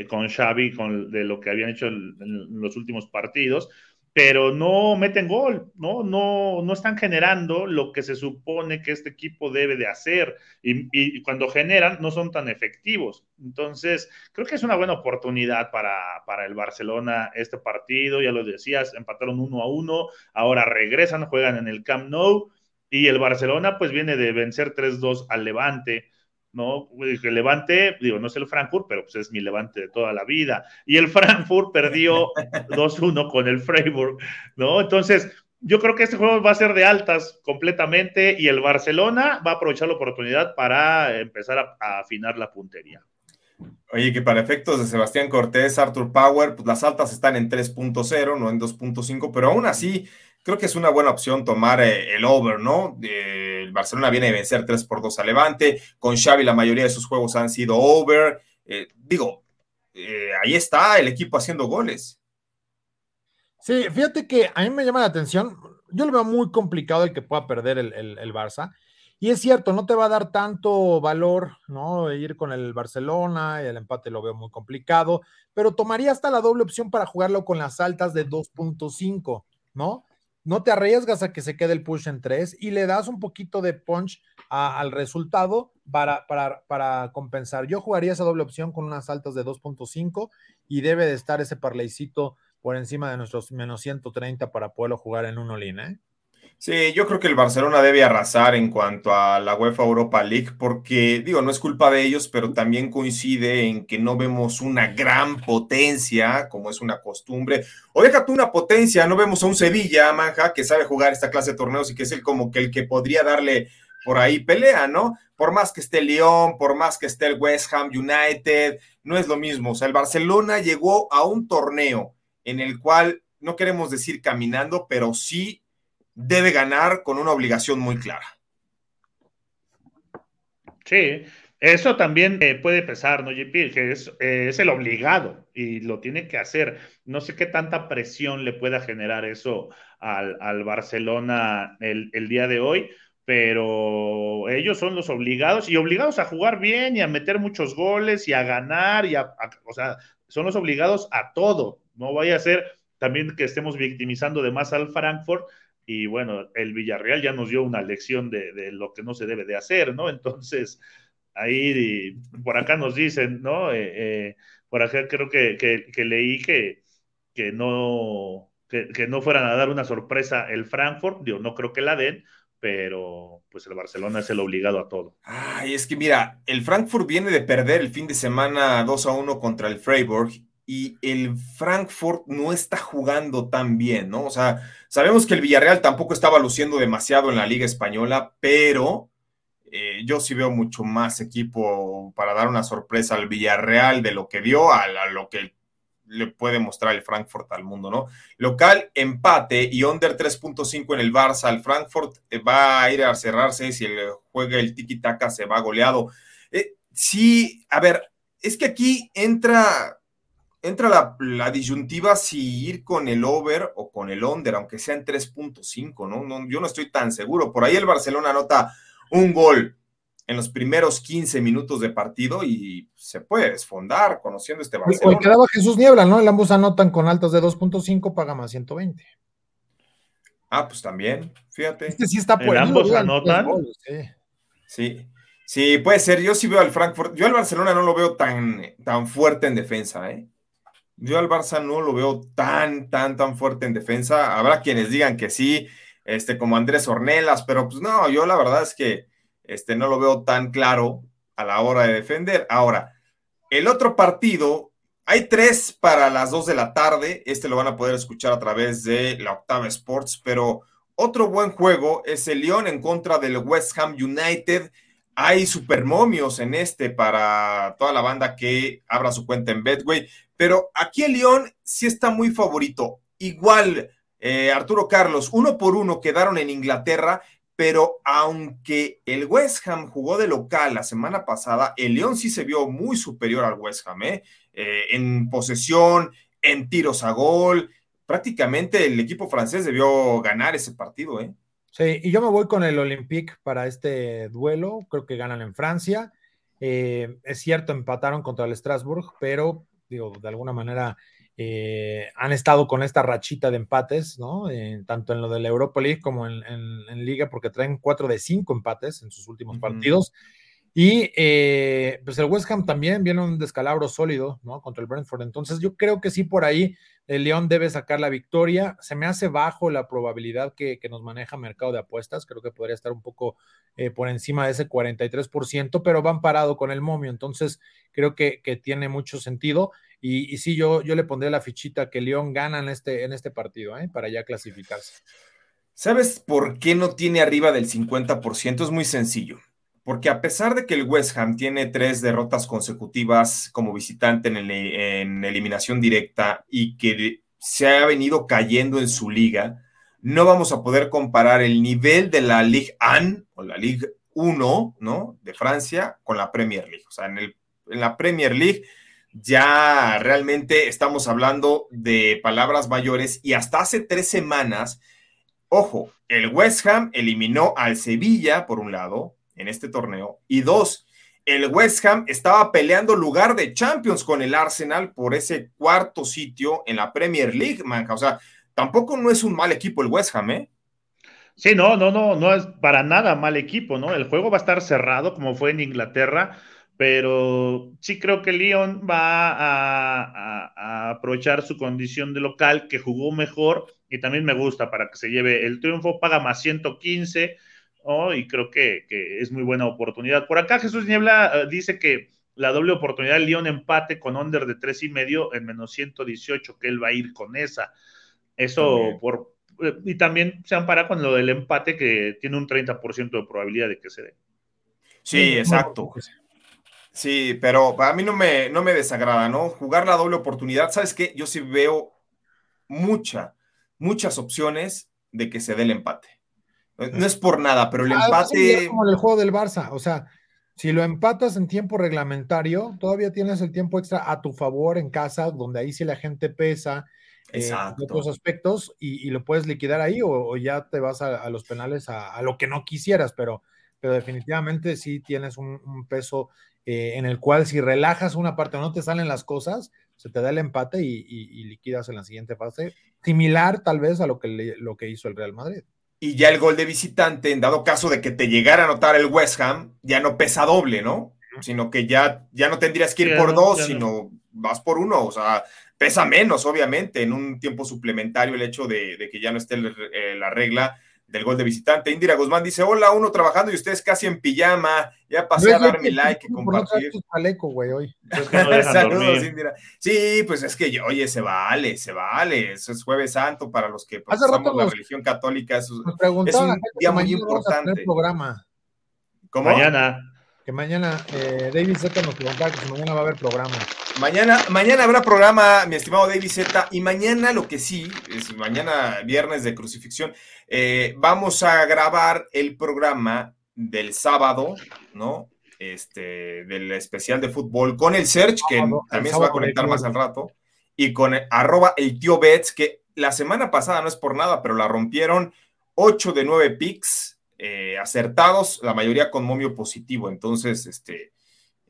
con Xavi, con de lo que habían hecho en los últimos partidos, pero no meten gol, ¿no? No, no están generando lo que se supone que este equipo debe de hacer y, cuando generan no son tan efectivos. Entonces, creo que es una buena oportunidad para, para el Barcelona este partido, ya lo decías, empataron uno a uno, ahora regresan, juegan en el Camp Nou y el Barcelona pues viene de vencer 3-2 al Levante. ¿no? El Levante, digo, no es el Frankfurt, pero pues es mi Levante de toda la vida. Y el Frankfurt perdió 2-1 con el Freiburg, ¿no? Entonces, yo creo que este juego va a ser de altas completamente y el Barcelona va a aprovechar la oportunidad para empezar a, afinar la puntería. Oye, que para efectos de Sebastián Cortés, Arthur Power, pues las altas están en 3.0, no en 2.5, pero aún así creo que es una buena opción tomar eh, el over, ¿no? el Barcelona viene a vencer 3 por 2 a Levante, con Xavi la mayoría de sus juegos han sido over. Eh, digo, eh, ahí está el equipo haciendo goles. Sí, fíjate que a mí me llama la atención, yo lo veo muy complicado el que pueda perder el, el Barça. Y es cierto, no te va a dar tanto valor, ¿no? Ir con el Barcelona y el empate lo veo muy complicado, pero tomaría hasta la doble opción para jugarlo con las altas de 2.5, ¿no? No te arriesgas a que se quede el push en tres y le das un poquito de punch al resultado para, para, para, compensar. Yo jugaría esa doble opción con unas altas de 2.5 y debe de estar ese parleycito por encima de nuestros menos 130 para poderlo jugar en un all ¿eh? Sí, yo creo que el Barcelona debe arrasar en cuanto a la UEFA Europa League, porque digo, no es culpa de ellos, pero también coincide en que no vemos una gran potencia, como es una costumbre. O deja tú una potencia, no vemos a un Sevilla, Manja, que sabe jugar esta clase de torneos y que es el como que el que podría darle por ahí pelea, ¿no? Por más que esté el Lyon, por más que esté el West Ham United, no es lo mismo. O sea, el Barcelona llegó a un torneo en el cual no queremos decir caminando, pero sí debe ganar con una obligación muy clara. Sí, eso también eh, puede pesar, ¿no, JP? Que es, eh, es, el obligado y lo tiene que hacer. No sé qué tanta presión le pueda generar eso al, Barcelona el, día de hoy, pero ellos son los obligados y obligados a jugar bien y a meter muchos goles y a ganar y o sea, son los obligados a todo. No vaya a ser también que estemos victimizando de más al Frankfurt y bueno, el Villarreal ya nos dio una lección de, lo que no se debe de hacer, ¿no? Entonces, ahí por acá nos dicen, ¿no? Eh, eh, por acá creo que, leí que, que no, que, no fueran a dar una sorpresa el Frankfurt, digo, no creo que la den, pero pues el Barcelona es el obligado a todo. Ay, es que mira, el Frankfurt viene de perder el fin de semana 2 a 1 contra el Freiburg y el Frankfurt no está jugando tan bien, ¿no? O sea, sabemos que el Villarreal tampoco estaba luciendo demasiado en la Liga Española, pero eh, yo sí veo mucho más equipo para dar una sorpresa al Villarreal de lo que vio a, lo que le puede mostrar el Frankfurt al mundo, ¿no? Local, empate y under 3.5 en el Barça. El Frankfurt eh, va a ir a cerrarse si el, juega el tiki-taka se va goleado. Eh, sí, a ver, es que aquí entra entra la, disyuntiva si ir con el over o con el under, aunque sea en 3.5, ¿no? ¿no? Yo no estoy tan seguro. Por ahí el Barcelona anota un gol en los primeros 15 minutos de partido y se puede desfondar conociendo este Barcelona. O quedaba Jesús Niebla, ¿no? El ambos anotan con altas de 2.5, paga más 120. Ah, pues también, fíjate. Este sí está por ambos anotan. sí. sí. puede ser. Yo sí veo al Frankfurt. Yo al Barcelona no lo veo tan, tan fuerte en defensa, ¿eh? Yo al Barça no lo veo tan, tan, tan fuerte en defensa. Habrá quienes digan que sí, este, como Andrés Ornelas, pero pues no, yo la verdad es que este, no lo veo tan claro a la hora de defender. Ahora, el otro partido, hay tres para las dos de la tarde. Este lo van a poder escuchar a través de la Octava Sports, pero otro buen juego es el Lyon en contra del West Ham United. Hay supermomios en este para toda la banda que abra su cuenta en Betway. Pero aquí el León sí está muy favorito. Igual, eh, Arturo Carlos, uno por uno quedaron en Inglaterra, pero aunque el West Ham jugó de local la semana pasada, el León sí se vio muy superior al West Ham, ¿eh? Eh, en posesión, en tiros a gol. Prácticamente el equipo francés debió ganar ese partido, ¿eh? Sí, y yo me voy con el Olympique para este duelo. Creo que ganan en Francia. es cierto, empataron contra el Strasbourg, pero digo, de alguna manera eh, han estado con esta rachita de empates, ¿no? Eh, tanto en lo de la Europa League como en, Liga, porque traen cuatro de cinco empates en sus últimos partidos. Y eh, pues el West Ham también viene un descalabro sólido, ¿no? Contra el Brentford. Entonces yo creo que sí por ahí el León debe sacar la victoria. Se me hace bajo la probabilidad que, nos maneja mercado de apuestas. Creo que podría estar un poco eh, por encima de ese 43%, pero van parado con el momio. Entonces creo que, tiene mucho sentido. Y, sí, yo, yo le pondré la fichita que León gana en este, en este partido, ¿eh? Para ya clasificarse. ¿Sabes por qué no tiene arriba del 50%? Es muy sencillo porque a pesar de que el West Ham tiene tres derrotas consecutivas como visitante en, eliminación directa y que se ha venido cayendo en su liga, no vamos a poder comparar el nivel de la Ligue 1 o la Ligue 1, ¿no? De Francia con la Premier League. O sea, en, en la Premier League ya realmente estamos hablando de palabras mayores y hasta hace tres semanas, ojo, el West Ham eliminó al Sevilla por un lado, en este torneo. Y dos, el West Ham estaba peleando lugar de Champions con el Arsenal por ese cuarto sitio en la Premier League, manja. O sea, tampoco no es un mal equipo el West Ham, ¿eh? Sí, no, no, no, no es para nada mal equipo, ¿no? El juego va a estar cerrado como fue en Inglaterra, pero sí creo que Lyon va a, a aprovechar su condición de local, que jugó mejor y también me gusta para que se lleve el triunfo, paga más 115 y creo que, es muy buena oportunidad. Por acá Jesús Niebla eh, dice que la doble oportunidad, León empate con under de tres y medio en menos 118, que él va a ir con esa. Eso por... Eh, y también se ampara con lo del empate que tiene un 30% de probabilidad de que se dé. Sí, exacto. Sí, pero a mí no me, no me desagrada, ¿no? Jugar la doble oportunidad, ¿sabes qué? Yo sí veo mucha, muchas opciones de que se dé el empate. No es por nada, pero el ah, empate. como en el juego del Barça. O sea, si lo empatas en tiempo reglamentario, todavía tienes el tiempo extra a tu favor en casa, donde ahí sí la gente pesa. Eh, otros aspectos y, lo puedes liquidar ahí o, ya te vas a, los penales a, lo que no quisieras, pero, pero definitivamente sí tienes un, peso eh, en el cual si relajas una parte o no te salen las cosas, se te da el empate y, liquidas en la siguiente fase, similar tal vez a lo que, lo que hizo el Real Madrid y ya el gol de visitante, en dado caso de que te llegara a anotar el West Ham, ya no pesa doble, ¿no? Sino que ya, ya no tendrías que ir por dos, sino vas por uno, o sea, pesa menos, obviamente, en un tiempo suplementario el hecho de, que ya no esté eh, la regla del gol de visitante. Indira Guzmán dice, hola, uno trabajando y ustedes casi en pijama. Ya pasé a dar mi like y compartir. hoy. Saludos, Indira. Sí, pues es que, oye, se vale, se vale. Eso es Jueves Santo para los que profesamos la religión católica. es un día muy importante. Programa. ¿Cómo? Mañana. Que mañana, eh, David Z nos preguntaba que mañana va a haber programa. Mañana, mañana habrá programa, mi estimado David Z, y mañana lo que sí, es mañana viernes de crucifixión, eh, vamos a grabar el programa del sábado, ¿no? Este, del especial de fútbol con el Search, que también se va a conectar más al rato. y con arroba el tío Bets, que la semana pasada no es por nada, pero la rompieron 8 de 9 picks eh, acertados, la mayoría con momio positivo. Entonces, este,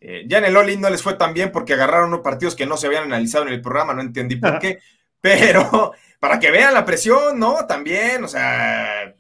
eh, ya en el All no les fue tan bien porque agarraron unos partidos que no se habían analizado en el programa, no entendí por qué, pero para que vean la presión, ¿no? También, o sea,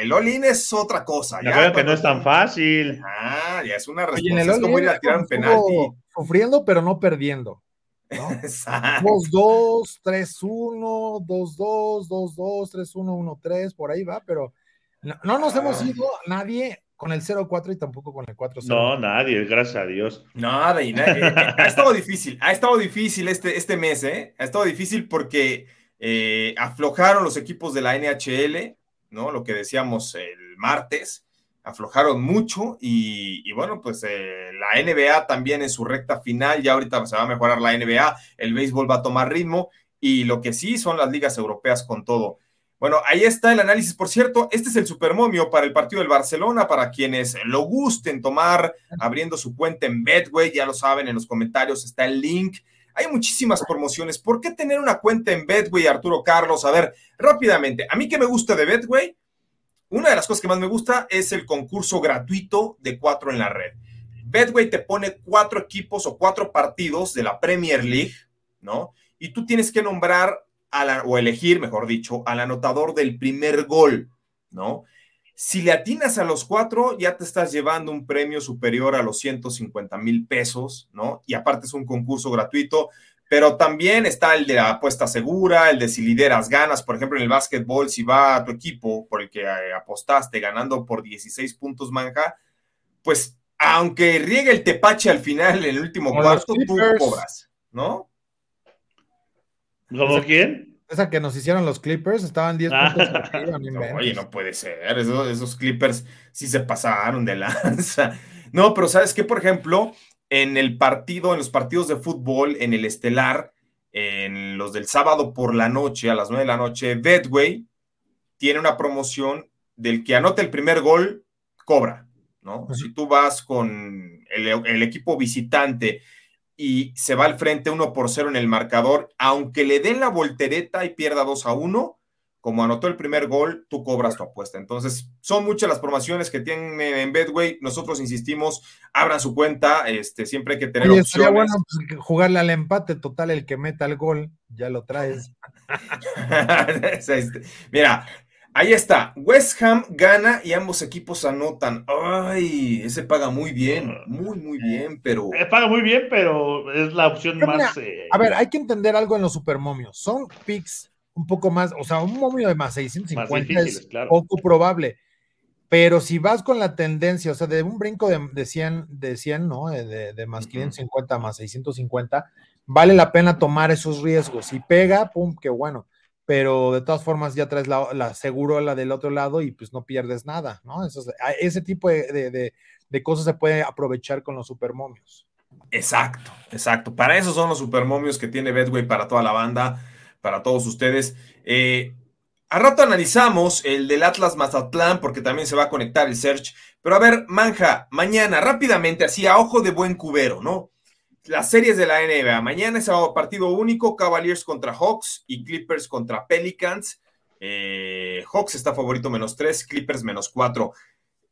el all es otra cosa. Ya, que no es tan fácil. Ah, ya es una responsabilidad. Es como ir a tirar un penalti. Sufriendo, pero no perdiendo. ¿no? 2-2, 3-1, 2-2, 2-2, 3-1, 1-3, por ahí va, pero no, nos hemos ah. ido nadie con el 0-4 y tampoco con el 4-0. No, nadie, gracias a Dios. Nada, y nadie. ha estado difícil, ha estado difícil este, este mes, ¿eh? Ha estado difícil porque eh, aflojaron los equipos de la NHL, ¿no? Lo que decíamos el martes, aflojaron mucho y, bueno, pues eh, la NBA también en su recta final, ya ahorita se va a mejorar la NBA, el béisbol va a tomar ritmo y lo que sí son las ligas europeas con todo. Bueno, ahí está el análisis. Por cierto, este es el supermomio para el partido del Barcelona, para quienes lo gusten tomar abriendo su cuenta en Betway, ya lo saben, en los comentarios está el link. Hay muchísimas promociones. ¿Por qué tener una cuenta en Betway, Arturo Carlos? A ver, rápidamente, a mí que me gusta de Betway, una de las cosas que más me gusta es el concurso gratuito de cuatro en la red. Betway te pone cuatro equipos o cuatro partidos de la Premier League, ¿no? Y tú tienes que nombrar o elegir, mejor dicho, al anotador del primer gol, ¿no? Si le atinas a los cuatro, ya te estás llevando un premio superior a los 150 mil pesos, ¿no? Y aparte es un concurso gratuito, pero también está el de la apuesta segura, el de si lideras ganas, por ejemplo, en el básquetbol, si va a tu equipo por el que eh, apostaste ganando por 16 puntos manja, pues aunque riegue el tepache al final en el último cuarto, tú cobras, ¿no? ¿Cómo quién? Esa que nos hicieron los Clippers, estaban 10 ah. puntos Oye, no puede ser, esos, Clippers sí se pasaron de lanza. No, pero ¿sabes qué? Por ejemplo, en el partido, en los partidos de fútbol, en el estelar, en los del sábado por la noche, a las 9 de la noche, Betway tiene una promoción del que anota el primer gol, cobra, ¿no? Si tú vas con el, el equipo visitante y se va al frente 1 por 0 en el marcador, aunque le den la voltereta y pierda 2 a 1, como anotó el primer gol, tú cobras tu apuesta. Entonces, son muchas las promociones que tienen en Bedway. Nosotros insistimos, abran su cuenta, este, siempre hay que tener Oye, opciones. bueno pues, jugarle al empate total, el que meta el gol, ya lo traes. Este, mira, Ahí está, West Ham gana y ambos equipos anotan. Ay, ese paga muy bien, muy, muy bien, pero. Eh, paga muy bien, pero es la opción más. Eh, a ver, hay que entender algo en los supermomios. Son picks un poco más, o sea, un momio de más 650 es poco probable. Pero si vas con la tendencia, o sea, de un brinco de, 100, de 100, ¿no? Eh, de, de más 550 más 650, vale la pena tomar esos riesgos. Si pega, pum, qué bueno pero de todas formas ya traes la, la la del otro lado y pues no pierdes nada, ¿no? ese tipo de, cosas se puede aprovechar con los supermomios. Exacto, exacto. Para eso son los supermomios que tiene Bedway para toda la banda, para todos ustedes. Eh, a rato analizamos el del Atlas Mazatlán porque también se va a conectar el search. Pero a ver, Manja, mañana rápidamente, así a ojo de buen cubero, ¿no? Las series de la NBA. Mañana es partido único, Cavaliers contra Hawks y Clippers contra Pelicans. Eh, Hawks está favorito menos 3, Clippers menos 4.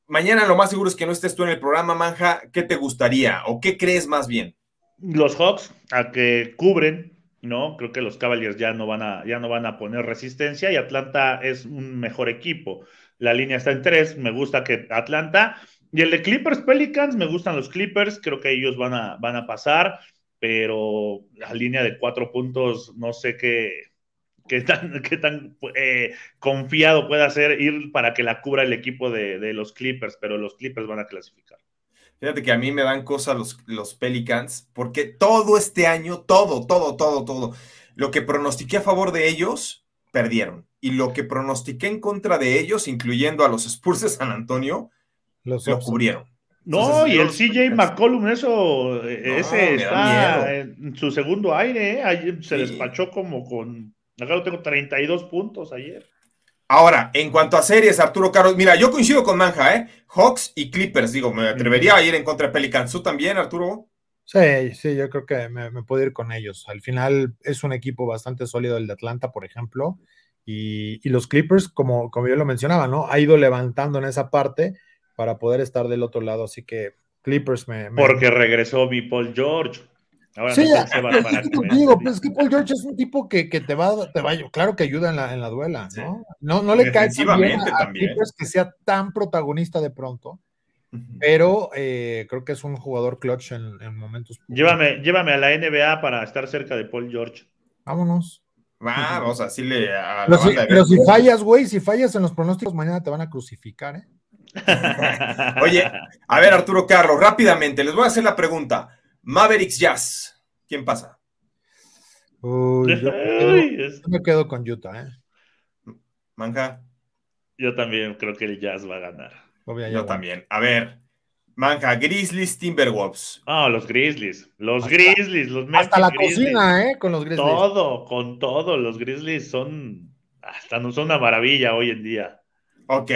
Mañana lo más seguro es que no estés tú en el programa, Manja. ¿Qué te gustaría o qué crees más bien? Los Hawks, a que cubren, ¿no? Creo que los Cavaliers ya no van a, ya no van a poner resistencia y Atlanta es un mejor equipo. La línea está en 3, me gusta que Atlanta y el de Clippers Pelicans, me gustan los Clippers, creo que ellos van a, van a pasar, pero la línea de cuatro puntos, no sé qué, qué tan, qué tan eh, confiado pueda ser ir para que la cubra el equipo de, los Clippers, pero los Clippers van a clasificar. Fíjate que a mí me dan cosas los, los Pelicans, porque todo este año, todo, todo, todo, todo, lo que pronostiqué a favor de ellos, perdieron. Y lo que pronostiqué en contra de ellos, incluyendo a los Spurs de San Antonio, lo cubrieron. No, y el CJ McCollum, eso, ese está en su segundo aire, ¿eh? se despachó como con, acá lo tengo 32 puntos ayer. Ahora, en cuanto a series, Arturo Carlos, mira, yo coincido con Manja, ¿eh? Hawks y Clippers, digo, me atrevería a ir en contra de Pelicans. ¿Tú también, Arturo? Sí, sí, yo creo que me, puedo ir con ellos. Al final es un equipo bastante sólido el de Atlanta, por ejemplo, y, los Clippers, como, como yo lo mencionaba, ¿no? Ha ido levantando en esa parte para poder estar del otro lado, así que Clippers me... Porque regresó mi Paul George. Ahora sí, no se va para que digo, pues es que Paul George es un tipo que, te va, te va, claro que ayuda en la, en la duela, ¿no? No, no le cae tan bien a, Clippers que sea tan protagonista de pronto pero eh, creo que es un jugador clutch en, momentos. Llévame, llévame a la NBA para estar cerca de Paul George. Vámonos. Vamos, así le. pero, si, fallas, güey, si fallas en los pronósticos, mañana te van a crucificar, ¿eh? Oye, a ver, Arturo Carlos, rápidamente, les voy a hacer la pregunta. Mavericks Jazz, ¿quién pasa? Uy, yo, me quedo con Utah, ¿eh? Manja. Yo también creo que el Jazz va a ganar. Yo también. A ver, Manja, Grizzlies, Timberwolves. Ah, los Grizzlies. Los Grizzlies, los Hasta la cocina, ¿eh? Con los Grizzlies. Todo, con todo. Los Grizzlies son. Hasta no son una maravilla hoy en día. Ok.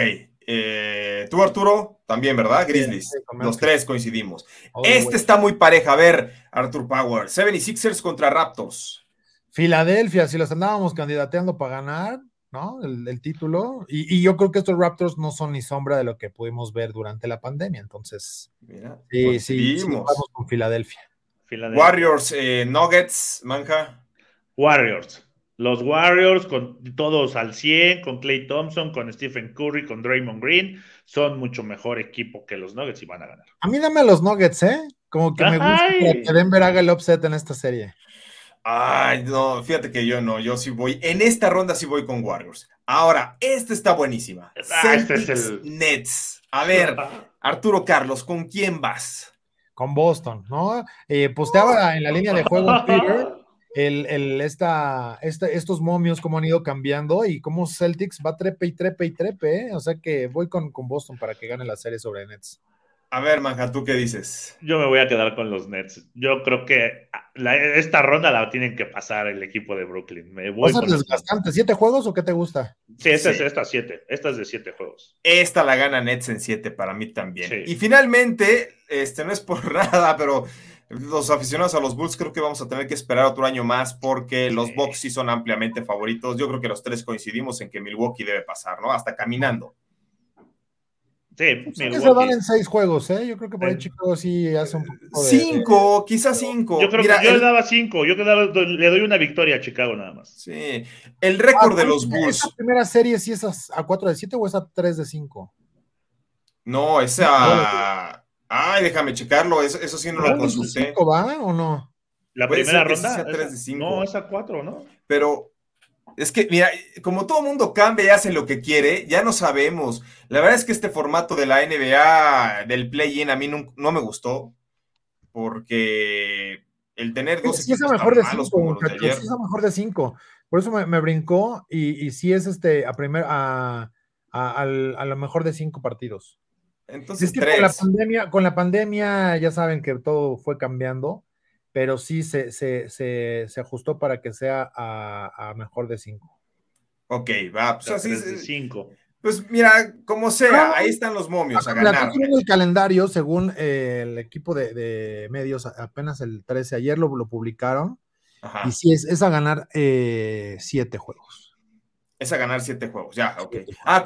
Eh, tú, Arturo, también, ¿verdad? Grizzlies. los tres coincidimos. este está muy pareja. A ver, Arthur Power. 76ers contra Raptors. Filadelfia, si los andábamos candidateando para ganar, ¿no? El, título. Y, yo creo que estos Raptors no son ni sombra de lo que pudimos ver durante la pandemia. Entonces, sí, sí, vamos con Filadelfia. Warriors, eh, Nuggets, Manja. Warriors. Los Warriors, con todos al 100, con Clay Thompson, con Stephen Curry, con Draymond Green, son mucho mejor equipo que los Nuggets y van a ganar. A mí dame a los Nuggets, ¿eh? Como que me gusta que Denver haga el upset en esta serie. Ay, no, fíjate que yo no, yo sí voy, en esta ronda sí voy con Warriors. Ahora, esta está buenísima. Ah, este es el... Nets. A ver, Arturo Carlos, ¿con quién vas? Con Boston, ¿no? Eh, posteaba en la línea de juego Twitter el, el, esta, estos momios, cómo han ido cambiando y cómo Celtics va trepe y trepe y trepe, ¿eh? O sea que voy con, con Boston para que gane la serie sobre Nets. A ver, Manja, ¿tú qué dices? Yo me voy a quedar con los Nets. Yo creo que esta ronda la tienen que pasar el equipo de Brooklyn. Me voy desgastante. ¿Siete juegos o qué te gusta? Sí, esta es esta siete. Esta es de siete juegos. Esta la gana Nets en siete para mí también. Y finalmente, este no es por nada, pero los aficionados a los Bulls creo que vamos a tener que esperar otro año más porque los Bucks sí son ampliamente favoritos. Yo creo que los tres coincidimos en que Milwaukee debe pasar, ¿no? Hasta caminando. Sí, pues se van en seis juegos, ¿eh? Yo creo que por ahí Chicago sí hace un poco de... Cinco, quizás cinco. Yo creo que yo le daba cinco, yo le doy una victoria a Chicago nada más. Sí, el récord de los Bulls. ¿Esa primera serie sí es a 4 de 7 o es a 3 de 5? No, esa... Ay, déjame checarlo, eso, eso sí no lo consulté. ¿Cinco va o no? La primera ronda. No, es a 4, ¿no? Pero es que, mira, como todo mundo cambia y hace lo que quiere, ya no sabemos. La verdad es que este formato de la NBA, del play-in, a mí no, me gustó, porque el tener dos sí, es mejor de cinco, es mejor de cinco. Por eso me, brincó y, y, sí es este a primer a, a, lo mejor de cinco partidos. Entonces, Con la pandemia, con la pandemia ya saben que todo fue cambiando pero sí se, se, se, ajustó para que sea a, mejor de 5. Ok, va, pues así de 5. Pues mira, como sea, ahí están los momios a ganar. el calendario, según eh, el equipo de, medios, apenas el 13, ayer lo, lo publicaron, y sí es, es a ganar eh, siete juegos es a ganar siete juegos, ya, ok. Ah,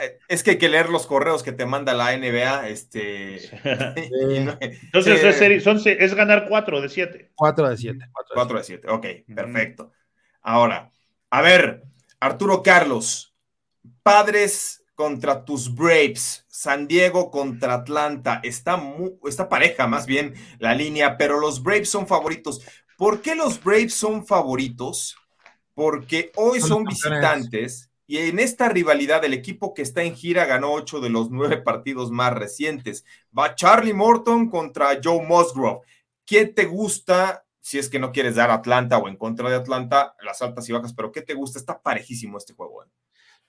eh, es que hay que leer los correos que te manda la NBA, este... Entonces es, ganar cuatro de siete. Cuatro de siete. Cuatro de siete, ok, perfecto. Ahora, a ver, Arturo Carlos, Padres contra tus Braves, San Diego contra Atlanta, está, está pareja más bien la línea, pero los Braves son favoritos. ¿Por qué los Braves son favoritos? Porque hoy son visitantes y en esta rivalidad el equipo que está en gira ganó ocho de los nueve partidos más recientes. Va Charlie Morton contra Joe Musgrove. ¿Quién te gusta? Si es que no quieres dar Atlanta o en contra de Atlanta, las altas y bajas, pero ¿qué te gusta? Está parejísimo este juego. ¿eh?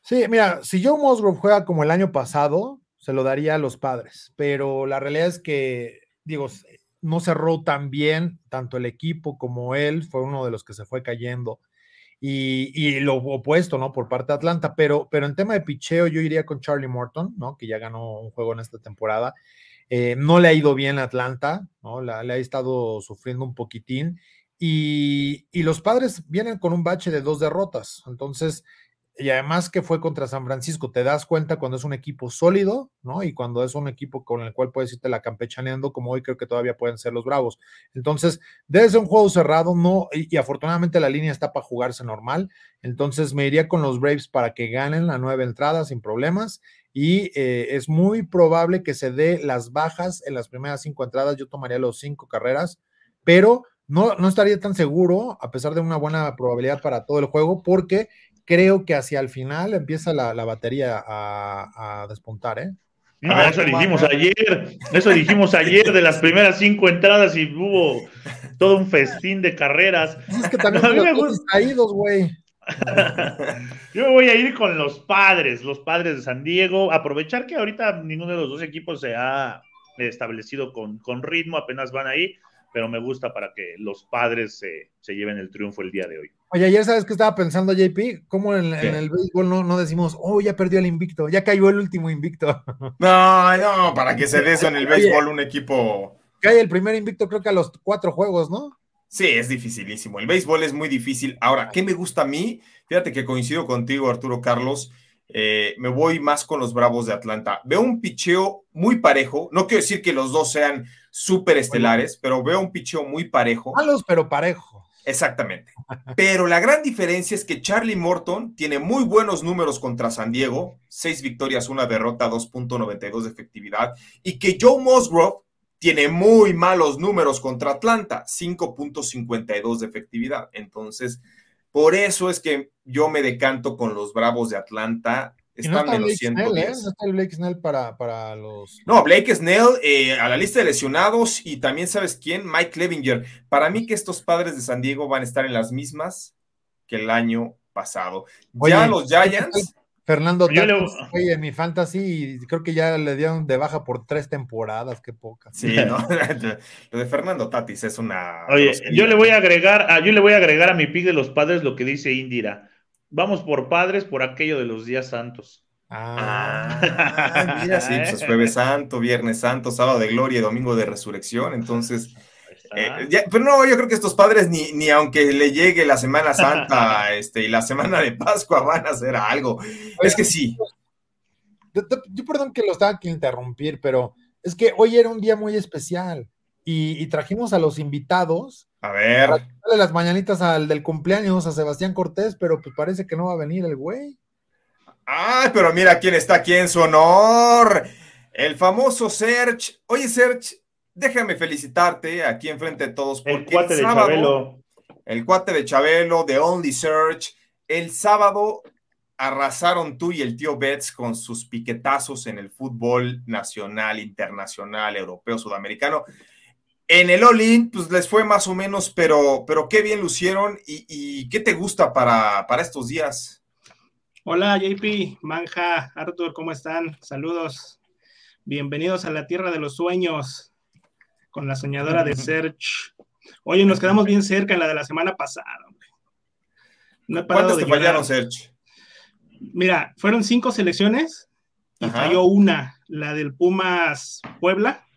Sí, mira, si Joe Musgrove juega como el año pasado, se lo daría a los padres, pero la realidad es que, digo, no cerró tan bien, tanto el equipo como él, fue uno de los que se fue cayendo y, lo opuesto, ¿no? Por parte de Atlanta, pero, pero en tema de picheo yo iría con Charlie Morton, ¿no? Que ya ganó un juego en esta temporada. Eh, no le ha ido bien a Atlanta, ¿no? le ha estado sufriendo un poquitín. Y, y, los padres vienen con un bache de dos derrotas. Entonces, y además que fue contra San Francisco, te das cuenta cuando es un equipo sólido, ¿no? Y cuando es un equipo con el cual puedes irte la campechaneando, como hoy creo que todavía pueden ser los Bravos. Entonces, desde un juego cerrado, no, y, afortunadamente la línea está para jugarse normal. Entonces, me iría con los Braves para que ganen la nueva entrada sin problemas. Y eh, es muy probable que se dé las bajas en las primeras cinco entradas. Yo tomaría los cinco carreras, pero no, no estaría tan seguro, a pesar de una buena probabilidad para todo el juego, porque creo que hacia el final empieza la, batería a, despuntar, ¿eh? eso dijimos ayer, eso dijimos ayer de las primeras cinco entradas y hubo todo un festín de carreras. Es que también caídos, güey. Yo me voy a ir con los padres, los padres de San Diego. Aprovechar que ahorita ninguno de los dos equipos se ha establecido con, con ritmo, apenas van ahí pero me gusta para que los padres se, lleven el triunfo el día de hoy. Oye, ayer sabes que estaba pensando, JP, ¿cómo en, el béisbol no, decimos, oh, ya perdió el invicto, ya cayó el último invicto? No, no, para que se dé eso en el béisbol un equipo. Cae el primer invicto, creo que a los cuatro juegos, ¿no? Sí, es dificilísimo. El béisbol es muy difícil. Ahora, ¿qué me gusta a mí? Fíjate que coincido contigo, Arturo Carlos. Eh, me voy más con los Bravos de Atlanta. Veo un picheo muy parejo. No quiero decir que los dos sean súper estelares, pero veo un picheo muy parejo. Malos, pero parejo. Exactamente. Pero la gran diferencia es que Charlie Morton tiene muy buenos números contra San Diego, seis victorias, una derrota, 2.92 de efectividad, y que Joe Musgrove tiene muy malos números contra Atlanta, 5.52 de efectividad. Entonces, por eso es que yo me decanto con los Bravos de Atlanta Está no menos ¿eh? No está el Blake Snell para, los. No, Blake Snell eh, a la lista de lesionados y también, ¿sabes quién? Mike Levinger. Para mí que estos padres de San Diego van a estar en las mismas que el año pasado. ya los Giants. Fernando yo en mi fantasy creo que ya le dieron de baja por tres temporadas, qué poca. Sí, no, lo de Fernando Tatis es una. Oye, yo le voy a agregar, a, yo le voy a agregar a mi pick de los padres lo que dice Indira. Vamos por padres por aquello de los días santos. Ah, ah mira, sí, pues jueves santo, viernes santo, sábado de gloria, domingo de resurrección, entonces... Eh, pero no, yo creo que estos padres ni, ni aunque le llegue la Semana Santa este, y la Semana de Pascua van a hacer algo. es que sí. Yo, perdón que lo estaba que interrumpir, pero es que hoy era un día muy especial y trajimos a los invitados a ver. Dale las mañanitas al del cumpleaños a Sebastián Cortés, pero pues parece que no va a venir el güey. Ay, pero mira quién está aquí en su honor. El famoso Serge. Oye, Serge, déjame felicitarte aquí enfrente de todos. Porque el cuate de Chabelo. El cuate de Chabelo, de Only Search. El sábado arrasaron tú y el tío Betts con sus piquetazos en el fútbol nacional, internacional, europeo, sudamericano. En el All-In, pues les fue más o menos, pero, pero qué bien lucieron y, qué te gusta para, para, estos días. Hola JP, Manja, Arthur, ¿cómo están? Saludos. Bienvenidos a la Tierra de los Sueños con la soñadora de Search. Oye, nos quedamos bien cerca en la de la semana pasada. No ¿Cuántas te fallaron, Search? Mira, fueron cinco selecciones y falló una, la del Pumas Puebla.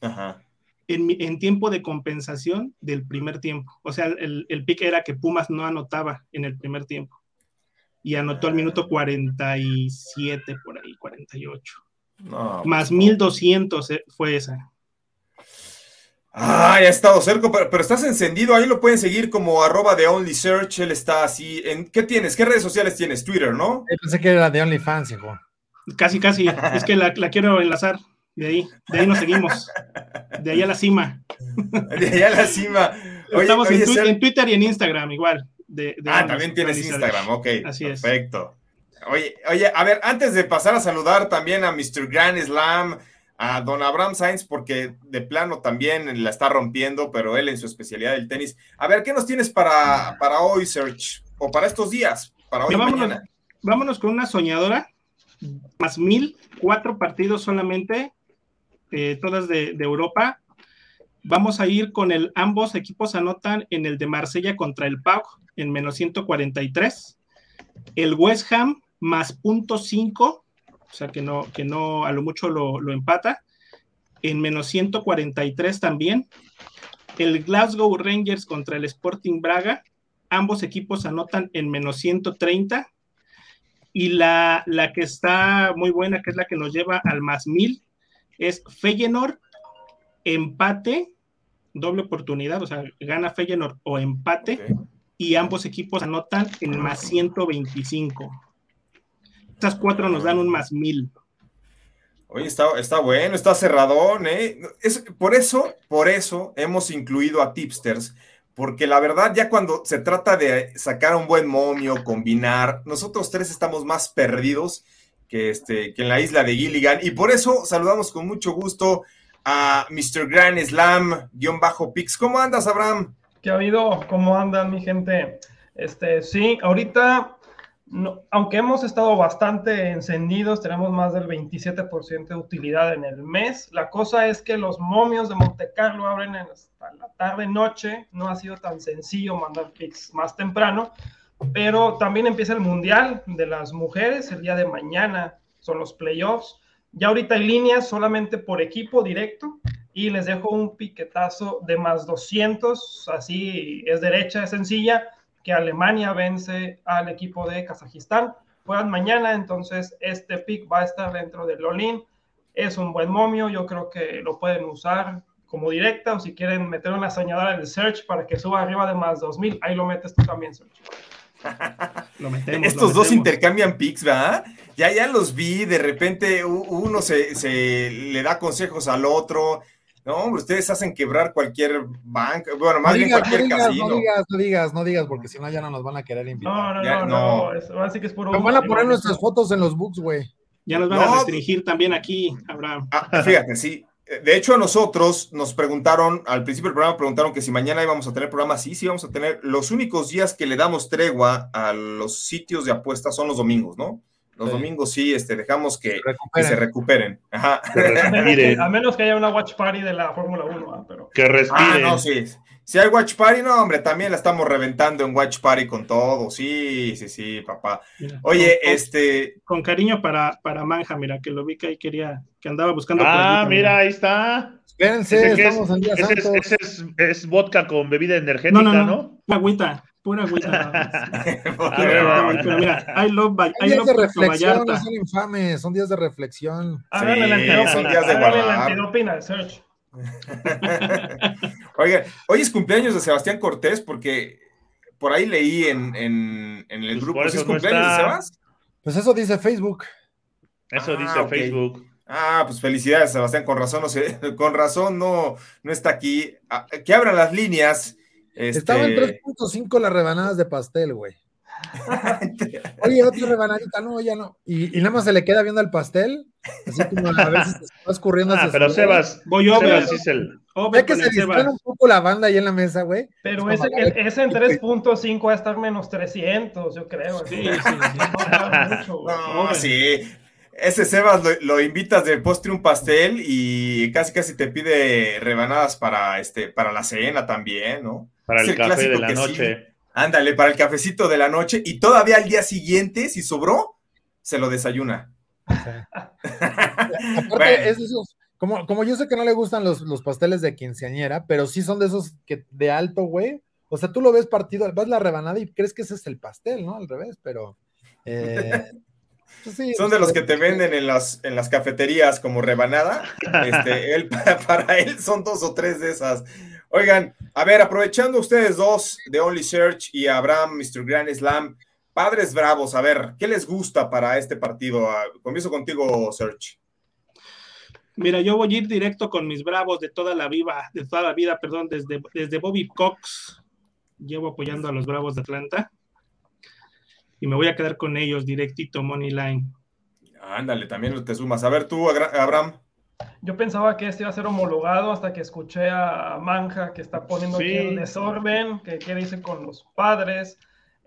Ajá en, tiempo de compensación del primer tiempo. O sea, el, el pick era que Pumas no anotaba en el primer tiempo. Y anotó al minuto 47 por ahí, 48. Más 1200 pues, eh, fue esa. Ah, ha estado cerca, pero, estás encendido. Ahí lo pueden seguir como arroba de Only Search. Él está así. En, ¿Qué tienes? ¿Qué redes sociales tienes? Twitter, ¿no? pensé que era de OnlyFans, hijo. Casi, casi. es que la, la quiero enlazar. De ahí, de ahí nos seguimos. De ahí a la cima. De ahí a la cima. Estamos en, Twitter y en Instagram igual. ah, también tienes Instagram, ok. Así perfecto. Oye, oye, a ver, antes de pasar a saludar también a Mr. Grand Slam, a Don Abraham Sainz, porque de plano también la está rompiendo, pero él en su especialidad del tenis. A ver, ¿qué nos tienes para, para hoy, Serge? O para estos días, para hoy vámonos, mañana. Vámonos con una soñadora, más mil, cuatro partidos solamente, eh, todas de, Europa. Vamos a ir con el, ambos equipos anotan en el de Marsella contra el Pau en menos 143. El West Ham más punto 5, o sea que no, que no a lo mucho lo, empata. en menos 143 también. El Glasgow Rangers contra el Sporting Braga, ambos equipos anotan en menos 130. Y la, la que está muy buena, que es la que nos lleva al más 1000, es Feyenoord, empate, doble oportunidad, o sea, gana Feyenoord o empate, y ambos equipos anotan en más 125. Estas cuatro nos dan un más 1000. Oye, está, está bueno, está cerradón, ¿eh? Es, por eso, por eso hemos incluido a tipsters, porque la verdad ya cuando se trata de sacar un buen momio, combinar, nosotros tres estamos más perdidos que, este, que en la isla de Gilligan, y por eso saludamos con mucho gusto a Mr. Grand Slam, guion bajo Pix. ¿Cómo andas, Abraham? ¿Qué ha habido? ¿Cómo andan, mi gente? Este, sí, ahorita aunque hemos estado bastante encendidos, tenemos más del 27% de utilidad en el mes. La cosa es que los momios de Monte Carlo abren hasta la tarde-noche. No ha sido tan sencillo mandar picks más temprano, pero también empieza el Mundial de las Mujeres el día de mañana. Son los playoffs. Ya ahorita hay líneas solamente por equipo directo y les dejo un piquetazo de más 200. Así es derecha, es sencilla que Alemania vence al equipo de Kazajistán. Juegan mañana, entonces este pick va a estar dentro del Olin. Es un buen momio, yo creo que lo pueden usar como directa o si quieren meter una soñadora en el search para que suba arriba de más 2000, ahí lo metes tú también, Search. Lo metemos, Estos dos intercambian picks, ¿verdad? Ya, ya los vi, de repente uno se, se le da consejos al otro, no, ustedes hacen quebrar cualquier banca, bueno, más bien cualquier casino. No digas, no digas, no digas, porque si no ya no nos van a querer invitar. No, no, no, no, no. así que es puro. Nos van a poner nuestras fotos en los books, güey. Ya nos van a restringir también aquí, Abraham. Ah, fíjate, sí. De hecho, a nosotros nos preguntaron, al principio del programa preguntaron que si mañana íbamos a tener programa. Sí, sí, vamos a tener. Los únicos días que le damos tregua a los sitios de apuestas son los domingos, ¿no? Los domingos sí, este, dejamos que, se recuperen. Ajá. A menos que haya una watch party de la Fórmula 1, ¿ah? pero. Que respiren. Ah, no, sí. Si hay watch party, no, hombre, también la estamos reventando en watch party con todo. Sí, sí, sí, papá. Oye, este. Con cariño para, para Manja, mira, que lo vi que ahí quería, que andaba buscando. Ah, mira, ahí está. Espérense, estamos en día ese, es, ese es, es, vodka con bebida energética, ¿no? ¿no? no. Agüita pura agüita. pero mira, I love, I días de reflexión, no son infames, son días de reflexión. Sí, son días de guardar. Search. Oiga, hoy es cumpleaños de Sebastián Cortés porque por ahí leí en, en, en el pues grupo. ¿Es cumpleaños de Sebas? Pues eso dice Facebook. Eso ah, dice Facebook. Ah, pues felicidades, Sebastián. Con razón, no sé, con razón no, no está aquí. Ah, que abran las líneas estaba en 3.5 este las rebanadas de pastel, güey. Oye, otra rebanadita, no, ya no. Y, nada más se le queda viendo el pastel, así como a veces se va escurriendo ah, pero Sebas, voy yo, Sebas, es el... Ve que se distrae un poco la banda ahí en la mesa, güey. Pero ese, ese, en 3.5 va a estar menos 300, yo creo. Sí, sí, sí. No, sí. Ese Sebas lo, invitas de postre un pastel y casi casi te pide rebanadas para este para la cena también, ¿no? Para el, café de la noche. Ándale, para el cafecito de la noche y todavía al día siguiente, si sobró, se lo desayuna. Aparte, es esos, como, como yo sé que no le gustan los, los, pasteles de quinceañera, pero sí son de esos que de alto, güey. O sea, tú lo ves partido, ves la rebanada y crees que ese es el pastel, ¿no? Al revés, pero. Eh, pues son de los que te venden en las, en las cafeterías como rebanada. Este, él, para él son dos o tres de esas. Oigan, a ver, aprovechando ustedes dos de Only Search y Abraham, Mr. Grand Slam, padres bravos, a ver, ¿qué les gusta para este partido? Ah, comienzo contigo, Search. Mira, yo voy a ir directo con mis bravos de toda la vida, de toda la vida, perdón, desde, desde Bobby Cox. Llevo apoyando a los bravos de Atlanta. Y me voy a quedar con ellos directito, Money Line. Ándale, también te sumas. A ver tú, Abraham. Yo pensaba que este iba a ser homologado hasta que escuché a Manja que está poniendo aquí el desorden, que qué dice con los padres.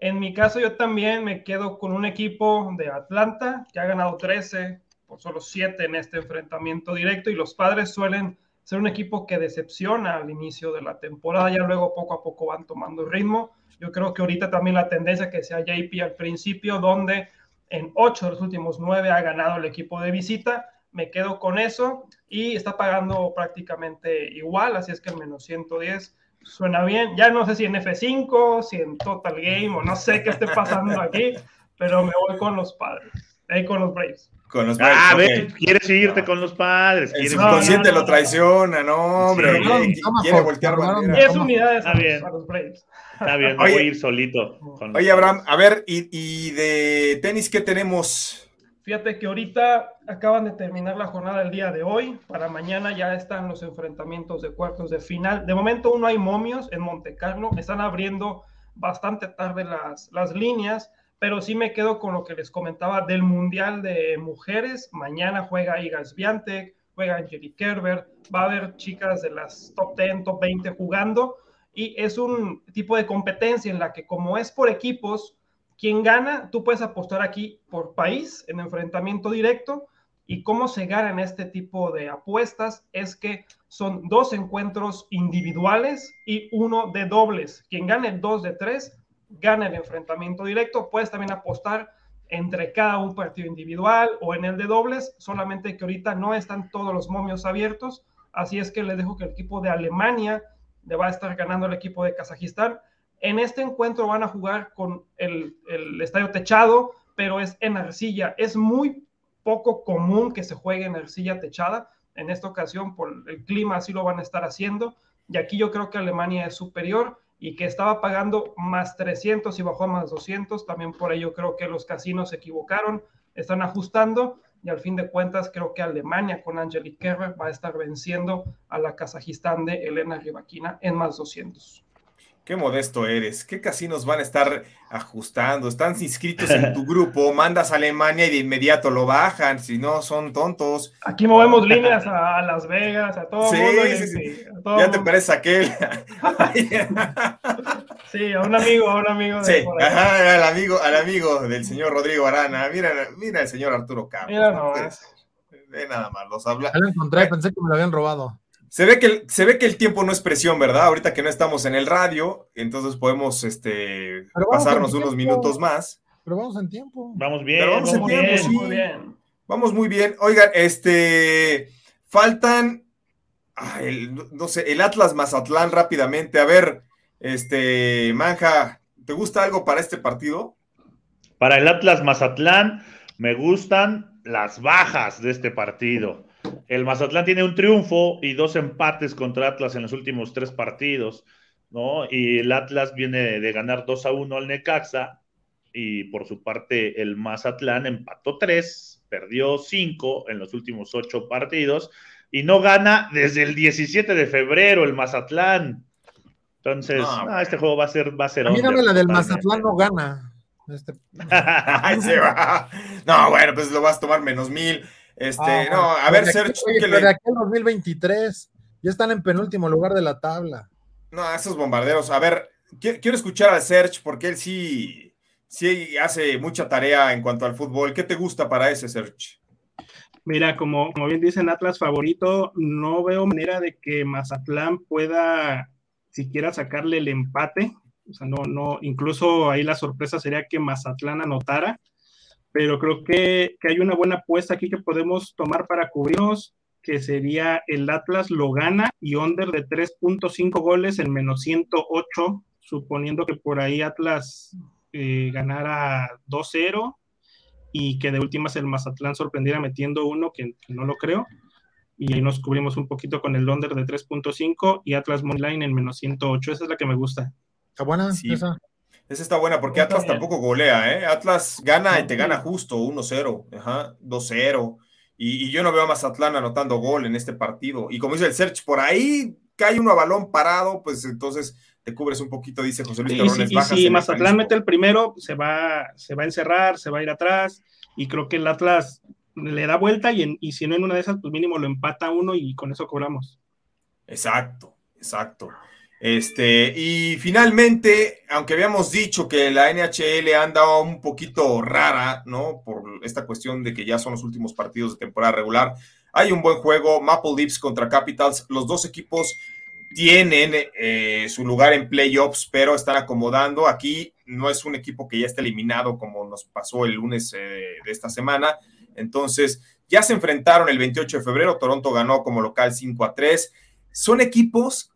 En mi caso, yo también me quedo con un equipo de Atlanta que ha ganado 13 por solo 7 en este enfrentamiento directo y los padres suelen ser un equipo que decepciona al inicio de la temporada, ya luego poco a poco van tomando ritmo. Yo creo que ahorita también la tendencia que sea JP al principio, donde en 8 de los últimos 9 ha ganado el equipo de visita, me quedo con eso y está pagando prácticamente igual, así es que el menos 110 suena bien. Ya no sé si en F5, si en Total Game o no sé qué esté pasando aquí, pero me voy con los padres, ahí con los Braves. Con los padres. Ah, ver, quieres irte con los padres. El subconsciente lo traiciona, no, hombre. quiere voltear Es unidades a, los Braves. Está bien, voy a ir solito. oye, Abraham, a ver, y, y de tenis, ¿qué tenemos? Fíjate que ahorita acaban de terminar la jornada del día de hoy. Para mañana ya están los enfrentamientos de cuartos de final. De momento aún no hay momios en Monte Carlo. Están abriendo bastante tarde las, las líneas, pero sí me quedo con lo que les comentaba del Mundial de Mujeres. Mañana juega Iga Swiatek, juega Angelique Kerber. Va a haber chicas de las top 10, top 20 jugando. Y es un tipo de competencia en la que como es por equipos, quien gana, tú puedes apostar aquí por país en enfrentamiento directo. Y cómo se gana en este tipo de apuestas es que son dos encuentros individuales y uno de dobles. Quien gane dos de tres, gana el enfrentamiento directo. Puedes también apostar entre cada un partido individual o en el de dobles, solamente que ahorita no están todos los momios abiertos. Así es que les dejo que el equipo de Alemania le va a estar ganando al equipo de Kazajistán en este encuentro van a jugar con el, estadio techado, pero es en arcilla. Es muy poco común que se juegue en arcilla techada. En esta ocasión, por el clima, así lo van a estar haciendo. Y aquí yo creo que Alemania es superior y que estaba pagando más 300 y bajó a más 200. También por ello creo que los casinos se equivocaron, están ajustando y al fin de cuentas creo que Alemania con Angelique Kerber va a estar venciendo a la Kazajistán de Elena Rybakina en más 200. Qué modesto eres. ¿Qué casinos van a estar ajustando? Están inscritos en tu grupo, mandas a Alemania y de inmediato lo bajan, si no son tontos. Aquí movemos líneas a Las Vegas, a todo sí, mundo. Sí, sí. ya te parece aquel. sí, a un amigo, a un amigo. De sí, ajá, al amigo, al amigo del señor Rodrigo Arana. Mira, mira el señor Arturo Campos. Mira, no. Ve nada más, los habla. Ya lo encontré, pensé que me lo habían robado. Se ve, que el, se ve que el tiempo no es presión, ¿verdad? Ahorita que no estamos en el radio, entonces podemos este, pasarnos unos minutos más. Pero vamos en tiempo. Vamos bien. vamos, en tiempo, Muy bien. Vamos muy bien. Oigan, este, faltan, no sé, el Atlas Mazatlán rápidamente. A ver, este, Manja, ¿te gusta algo para este partido? Para el Atlas Mazatlán me gustan las bajas de este partido. El Mazatlán tiene un triunfo y dos empates contra Atlas en los últimos tres partidos, ¿no? Y el Atlas viene de ganar 2 a 1 al Necaxa y por su parte el Mazatlán empató 3, perdió 5 en los últimos ocho partidos y no gana desde el 17 de febrero el Mazatlán. Entonces, este juego va a ser va a ser A mí la del Mazatlán no gana. Este... no, bueno, pues lo vas a tomar menos mil. Este, ah, no, a ver, Sergio. de aquí 2023 ya están en penúltimo lugar de la tabla. No, esos bombarderos. A ver, quiero escuchar a Serge porque él sí, sí hace mucha tarea en cuanto al fútbol. ¿Qué te gusta para ese, Serge? Mira, como, como bien dicen Atlas favorito, no veo manera de que Mazatlán pueda siquiera sacarle el empate. O sea, no, no, incluso ahí la sorpresa sería que Mazatlán anotara pero creo que, hay una buena apuesta aquí que podemos tomar para cubrirnos, que sería el Atlas lo gana y under de 3.5 goles en menos 108, suponiendo que por ahí Atlas eh, ganara 2-0 y que de últimas el Mazatlán sorprendiera metiendo uno, que, no lo creo. Y ahí nos cubrimos un poquito con el under de 3.5 y Atlas Moneyline en menos 108. Esa es la que me gusta. Está buena sí. esa. Esa está buena porque Atlas tampoco golea, ¿eh? Atlas gana y te gana justo 1-0, 2-0. Y, yo no veo a Mazatlán anotando gol en este partido. Y como dice el Search, por ahí cae uno a balón parado, pues entonces te cubres un poquito, dice José Luis Terrones. Y, si Mazatlán mete el primero, se va, se va a encerrar, se va a ir atrás. Y creo que el Atlas le da vuelta y, y si no en una de esas, pues mínimo lo empata uno y con eso cobramos. Exacto, exacto. Este, y finalmente, aunque habíamos dicho que la NHL anda un poquito rara, ¿no? Por esta cuestión de que ya son los últimos partidos de temporada regular, hay un buen juego, Maple Leafs contra Capitals, los dos equipos tienen eh, su lugar en playoffs, pero están acomodando. Aquí no es un equipo que ya está eliminado como nos pasó el lunes eh, de esta semana. Entonces, Ya se enfrentaron el 28 de febrero, Toronto ganó como local 5 a 3. Son equipos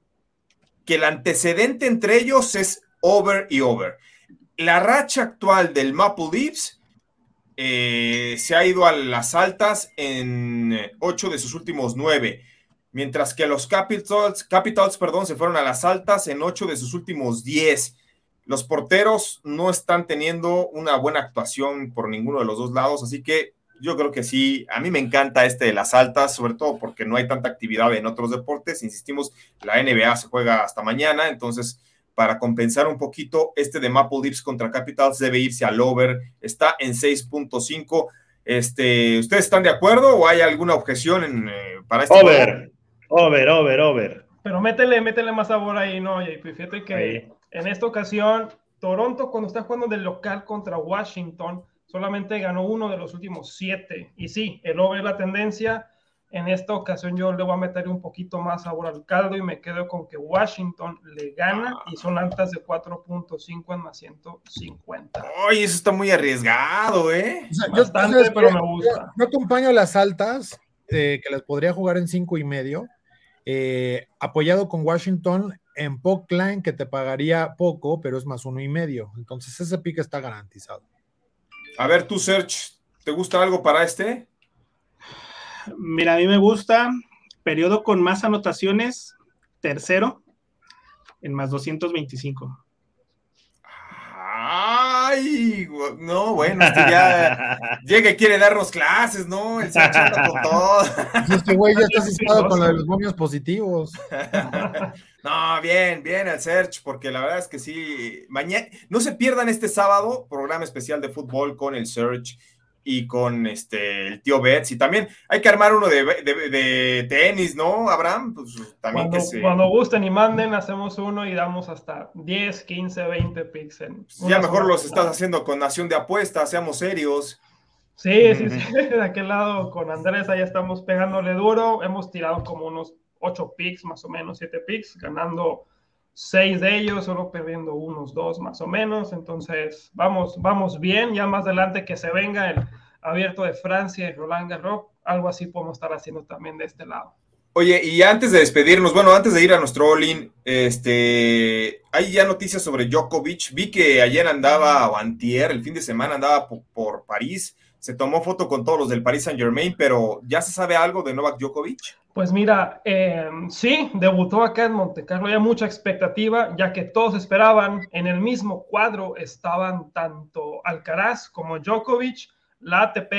que el antecedente entre ellos es over y over. La racha actual del Maple Leafs eh, se ha ido a las altas en 8 de sus últimos 9, mientras que los Capitals, Capitals perdón, se fueron a las altas en 8 de sus últimos 10. Los porteros no están teniendo una buena actuación por ninguno de los dos lados, así que yo creo que sí, a mí me encanta este de las altas, sobre todo porque no hay tanta actividad en otros deportes. Insistimos, la NBA se juega hasta mañana, entonces para compensar un poquito, este de Maple Leafs contra Capitals debe irse al over, está en 6.5. Este, ¿Ustedes están de acuerdo o hay alguna objeción en, eh, para este? Over, over, over, over. Pero métele, métele más sabor ahí, ¿no? Y fíjate que en esta ocasión, Toronto cuando está jugando del local contra Washington, solamente ganó uno de los últimos siete. Y sí, el over es la tendencia. En esta ocasión yo le voy a meter un poquito más sabor al caldo y me quedo con que Washington le gana y son altas de 4.5 en más 150. Ay, eso está muy arriesgado, ¿eh? Bastante, pero me gusta. Yo, acompaño las altas, eh, que las podría jugar en cinco y medio, eh, apoyado con Washington en Line, que te pagaría poco, pero es más uno y medio. Entonces ese pique está garantizado. A ver, tú, Search, ¿te gusta algo para este? Mira, a mí me gusta periodo con más anotaciones, tercero, en más 225. Ay, no, bueno, este ya llega y quiere darnos clases, ¿no? El Search con todo. Este güey ya está asustado con lo de los momios positivos. No, bien, bien el Search, porque la verdad es que sí, mañana, no se pierdan este sábado, programa especial de fútbol con el Search y con este el tío Betts, y también hay que armar uno de, tenis, ¿no, Abraham? Pues también cuando, que cuando gusten y manden, hacemos uno y damos hasta 10, 15, 20 picks. En ya mejor los estás haciendo con Nación de Apuestas, seamos serios. Sí, sí, sí, de aquel lado con Andrés, ahí estamos pegándole duro, hemos tirado como unos 8 picks, más o menos 7 picks, ganando 6 de ellos, solo perdiendo unos 2 más o menos. Entonces, vamos, vamos bien. Ya más adelante que se venga el abierto de Francia y Roland Garros, algo así podemos estar haciendo también de este lado. Oye, y antes de despedirnos, bueno, antes de ir a nuestro all-in, este, hay ya noticias sobre Djokovic. Vi que ayer andaba, o antier, el fin de semana andaba por, por París se tomó foto con todos los del Paris Saint Germain, pero ¿ya se sabe algo de Novak Djokovic? Pues mira, eh, sí, debutó acá en Monte Carlo, hay mucha expectativa, ya que todos esperaban, en el mismo cuadro estaban tanto Alcaraz como Djokovic, la ATP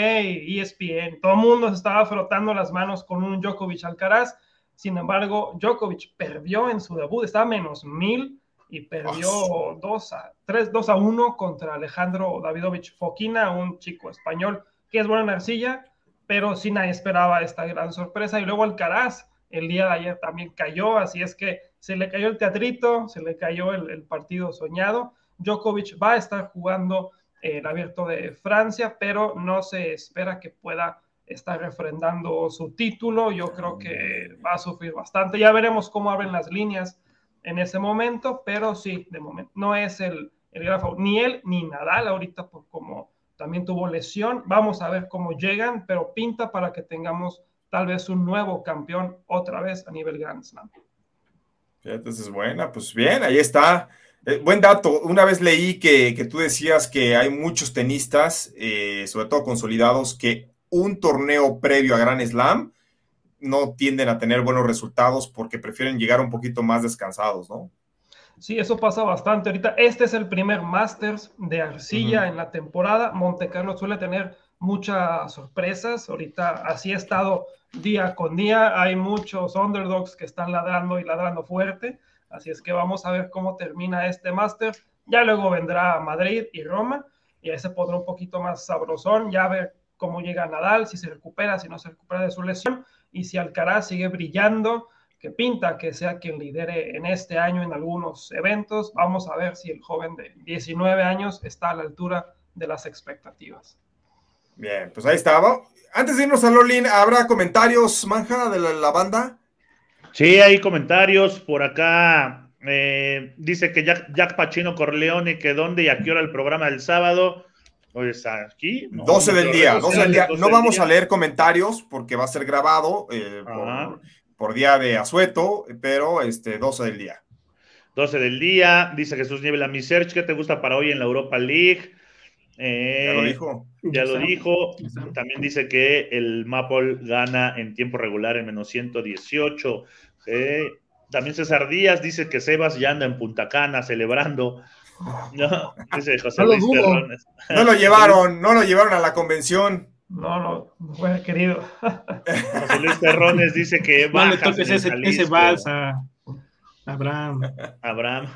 y ESPN, todo el mundo se estaba frotando las manos con un Djokovic Alcaraz, sin embargo, Djokovic perdió en su debut, estaba menos mil, y perdió 2 a 3, 2 a 1 contra Alejandro Davidovich Foquina, un chico español que es bueno en arcilla, pero sí nadie esperaba esta gran sorpresa. Y luego Alcaraz, el día de ayer también cayó, así es que se le cayó el teatrito, se le cayó el, partido soñado. Djokovic va a estar jugando el abierto de Francia, pero no se espera que pueda estar refrendando su título. Yo creo que va a sufrir bastante. Ya veremos cómo abren las líneas en ese momento, pero sí, de momento, no es el, el gran ni él ni Nadal ahorita, por como también tuvo lesión. Vamos a ver cómo llegan, pero pinta para que tengamos tal vez un nuevo campeón otra vez a nivel Grand Slam. Entonces, buena, pues bien, ahí está. Eh, buen dato. Una vez leí que, que, tú decías que hay muchos tenistas, eh, sobre todo consolidados, que un torneo previo a Grand Slam no tienden a tener buenos resultados porque prefieren llegar un poquito más descansados, ¿no? Sí, eso pasa bastante. Ahorita este es el primer Masters de arcilla en la temporada. Monte Carlo suele tener muchas sorpresas. Ahorita así ha estado día con día. Hay muchos underdogs que están ladrando y ladrando fuerte. Así es que vamos a ver cómo termina este Masters. Ya luego vendrá Madrid y Roma y ahí se pondrá un poquito más sabrosón. Ya ver cómo llega Nadal, si se recupera, si no se recupera de su lesión y si Alcaraz sigue brillando, que pinta que sea quien lidere en este año en algunos eventos, vamos a ver si el joven de 19 años está a la altura de las expectativas. Bien, pues ahí estaba. Antes de irnos a Lolin, ¿habrá comentarios, Manja, de la, banda? Sí, hay comentarios por acá. Eh, dice que Jack, Jack Pacino Corleone, que dónde y a qué hora el programa del sábado. Pues aquí. 12 del día, 12 del día. No vamos a leer comentarios porque va a ser grabado eh, por, día de asueto, pero este 12 del día. 12 del día, dice Jesús Niebla, mi search, ¿qué te gusta para hoy en la Europa League? ya lo dijo. Ya lo dijo. También dice que el Maple gana en tiempo regular en menos 118. también César Díaz dice que Sebas ya anda en Punta Cana celebrando. No, dice José Luis Terrones. No lo llevaron, no lo llevaron a la convención. No, no, no fue querido. José Luis Terrones dice que bajas no ese, ese balsa. Abraham. Abraham.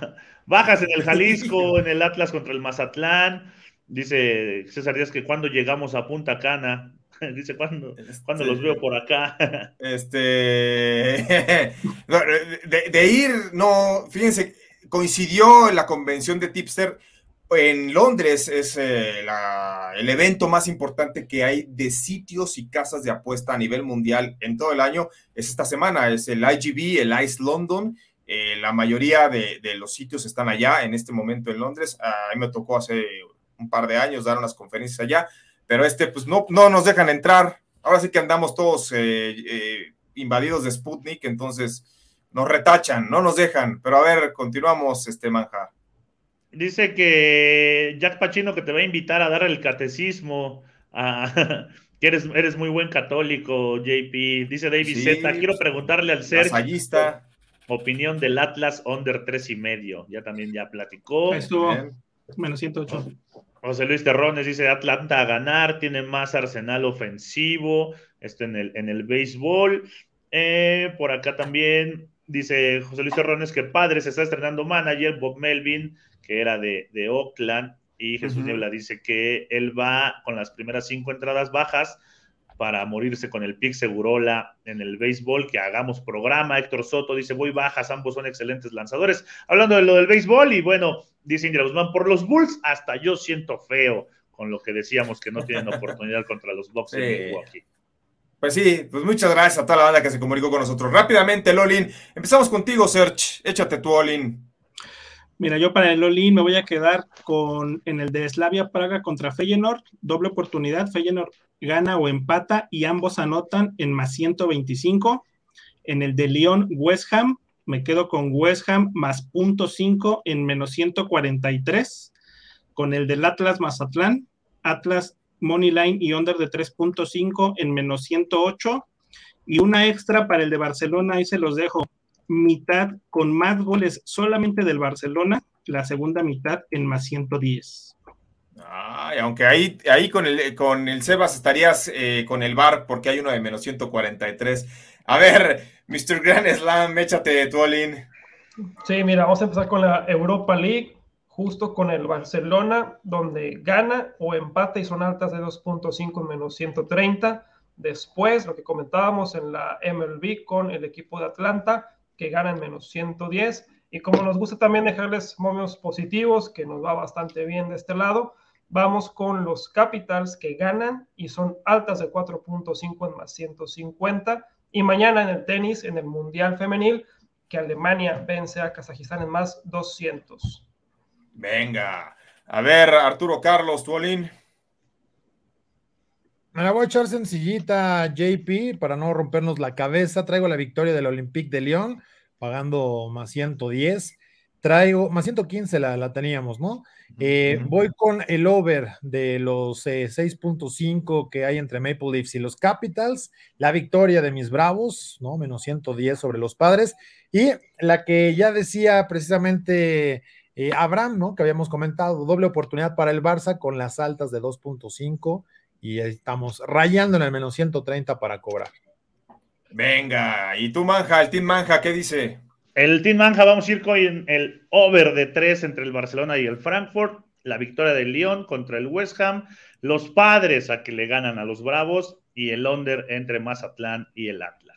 Bajas en el Jalisco, en el Atlas contra el Mazatlán. Dice César Díaz que cuando llegamos a Punta Cana, dice cuando, cuando los veo por acá. Este de, ir, no, fíjense, coincidió en la convención de Tipster en Londres, es eh, el evento más importante que hay de sitios y casas de apuesta a nivel mundial en todo el año. Es esta semana, es el IGB, el ICE London. Eh, la mayoría de, los sitios están allá en este momento en Londres. A mí me tocó hace un par de años, dar unas conferencias allá, pero este, pues no, no nos dejan entrar. Ahora sí que andamos todos eh, invadidos de Sputnik, entonces nos retachan, no nos dejan. Pero a ver, continuamos, este manja. Dice que Jack Pachino que te va a invitar a dar el catecismo, que eres, eres muy buen católico, JP. Dice David Z, quiero pues, preguntarle al ser opinión del Atlas under tres y medio. Ya también ya platicó. Estuvo menos 108. José Luis Terrones dice Atlanta a ganar, tiene más arsenal ofensivo, esto en el, en el béisbol. Eh, por acá también dice José Luis Terrones que padre se está estrenando manager, Bob Melvin, que era de, Oakland, y Jesús Niebla dice que él va con las primeras cinco entradas bajas para morirse con el pick Segurola en el béisbol, que hagamos programa. Héctor Soto dice, voy bajas, ambos son excelentes lanzadores. Hablando de lo del béisbol, y bueno, dice Indra Guzmán, por los Bulls, hasta yo siento feo con lo que decíamos que no tienen oportunidad contra los Bucks de Milwaukee. Pues sí, pues muchas gracias a toda la banda que se comunicó con nosotros. Rápidamente, Lolin, empezamos contigo, Serge. Échate tu Olin. Mira, yo para el Olin me voy a quedar con en el de Slavia Praga contra Feyenoord, doble oportunidad, Feyenoord gana o empata y ambos anotan en más 125. En el de León West Ham, me quedo con West Ham más punto 5 en menos 143. Con el del Atlas Mazatlán, Atlas Money Line y under de 3.5 en menos 108. Y una extra para el de Barcelona, ahí se los dejo. Mitad con más goles solamente del Barcelona, la segunda mitad en más 110. Ay, aunque ahí, ahí con, el, con el Sebas estarías eh, con el bar porque hay uno de menos 143. A ver, Mr. Grand Slam, échate tu Sí, mira, vamos a empezar con la Europa League, justo con el Barcelona, donde gana o empata y son altas de 2.5 menos 130. Después, lo que comentábamos en la MLB con el equipo de Atlanta, que gana en menos 110. Y como nos gusta también dejarles momios positivos, que nos va bastante bien de este lado, Vamos con los Capitals que ganan y son altas de 4.5 en más 150. Y mañana en el tenis, en el Mundial Femenil, que Alemania vence a Kazajistán en más 200. Venga. A ver, Arturo Carlos, Tuolín. Me la voy a echar sencillita, JP, para no rompernos la cabeza. Traigo la victoria del Olympique de Lyon, pagando más 110. Traigo, más 115 la, la teníamos, ¿no? Eh, voy con el over de los 6.5 eh, que hay entre Maple Leafs y los Capitals, la victoria de mis Bravos, ¿no? Menos 110 sobre los padres, y la que ya decía precisamente eh, Abraham, ¿no? Que habíamos comentado, doble oportunidad para el Barça con las altas de 2.5 y estamos rayando en el menos 130 para cobrar. Venga, y tú, Manja, el Team Manja, ¿qué dice? El Team Manja vamos a ir con el over de tres entre el Barcelona y el Frankfurt, la victoria del Lyon contra el West Ham, los padres a que le ganan a los Bravos y el under entre Mazatlán y el Atlas.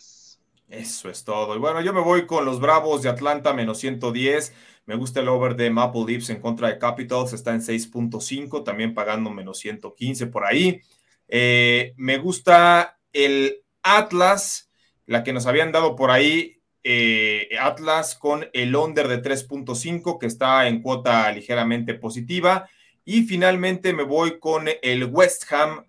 Eso es todo. Y bueno, yo me voy con los Bravos de Atlanta menos 110. Me gusta el over de Maple Leafs en contra de Capitals, está en 6.5, también pagando menos 115 por ahí. Eh, me gusta el Atlas, la que nos habían dado por ahí eh, Atlas con el under de 3.5 que está en cuota ligeramente positiva Y finalmente me voy con el West Ham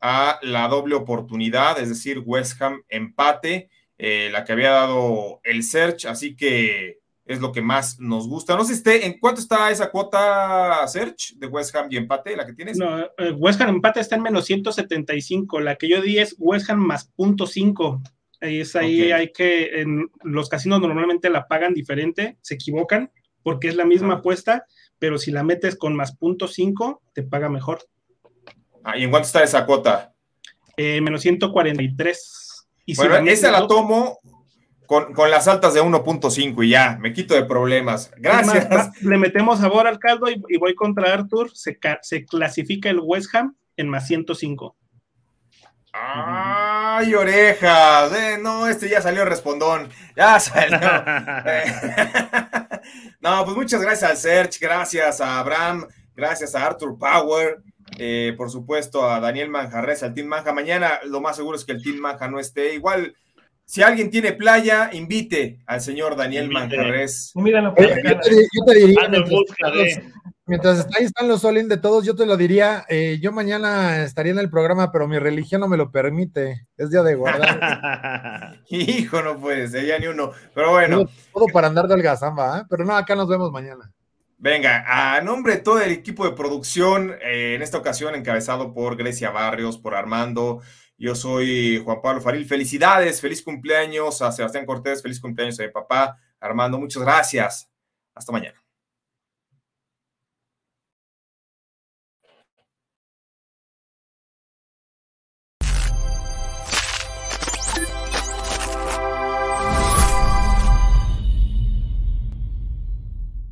a la doble oportunidad, es decir, West Ham empate, eh, la que había dado el Search, así que es lo que más nos gusta. No sé esté, ¿en cuánto está esa cuota Search de West Ham y empate, la que tienes? No, eh, West Ham empate está en menos 175, la que yo di es West Ham más punto 5. Ahí es ahí, hay que, en los casinos normalmente la pagan diferente, se equivocan, porque es la misma apuesta, pero si la metes con más punto 5, te paga mejor. Ah, ¿y en cuánto está esa cuota? Eh, menos 143. Y bueno, esa la tomo con, las altas de 1.5 y ya, me quito de problemas. Gracias. le metemos sabor al caldo y, voy contra Arthur. Se, se, clasifica el West Ham en más 105. ¡Ay, orejas! Eh, no, este ya salió respondón. Ya salió. no, pues muchas gracias al Search, gracias a Abraham, gracias a Arthur Power. Eh, por supuesto, a Daniel Manjarres, al Team Manja. Mañana lo más seguro es que el Team Manja no esté. Igual, si alguien tiene playa, invite al señor Daniel Manjarres. Míralo, yo, te, diría, mientras, ahí están los Solin de todos, yo te lo diría, eh, yo mañana estaría en el programa, pero mi religión no me lo permite. Es día de guardar. Hijo, no puede ser, ya ni uno. Pero bueno. Todo, para andar del gazamba, ¿eh? pero no, acá nos vemos mañana. Venga, a nombre de todo el equipo de producción, eh, en esta ocasión encabezado por Grecia Barrios, por Armando, yo soy Juan Pablo Faril. Felicidades, feliz cumpleaños a Sebastián Cortés, feliz cumpleaños a mi papá Armando. Muchas gracias. Hasta mañana.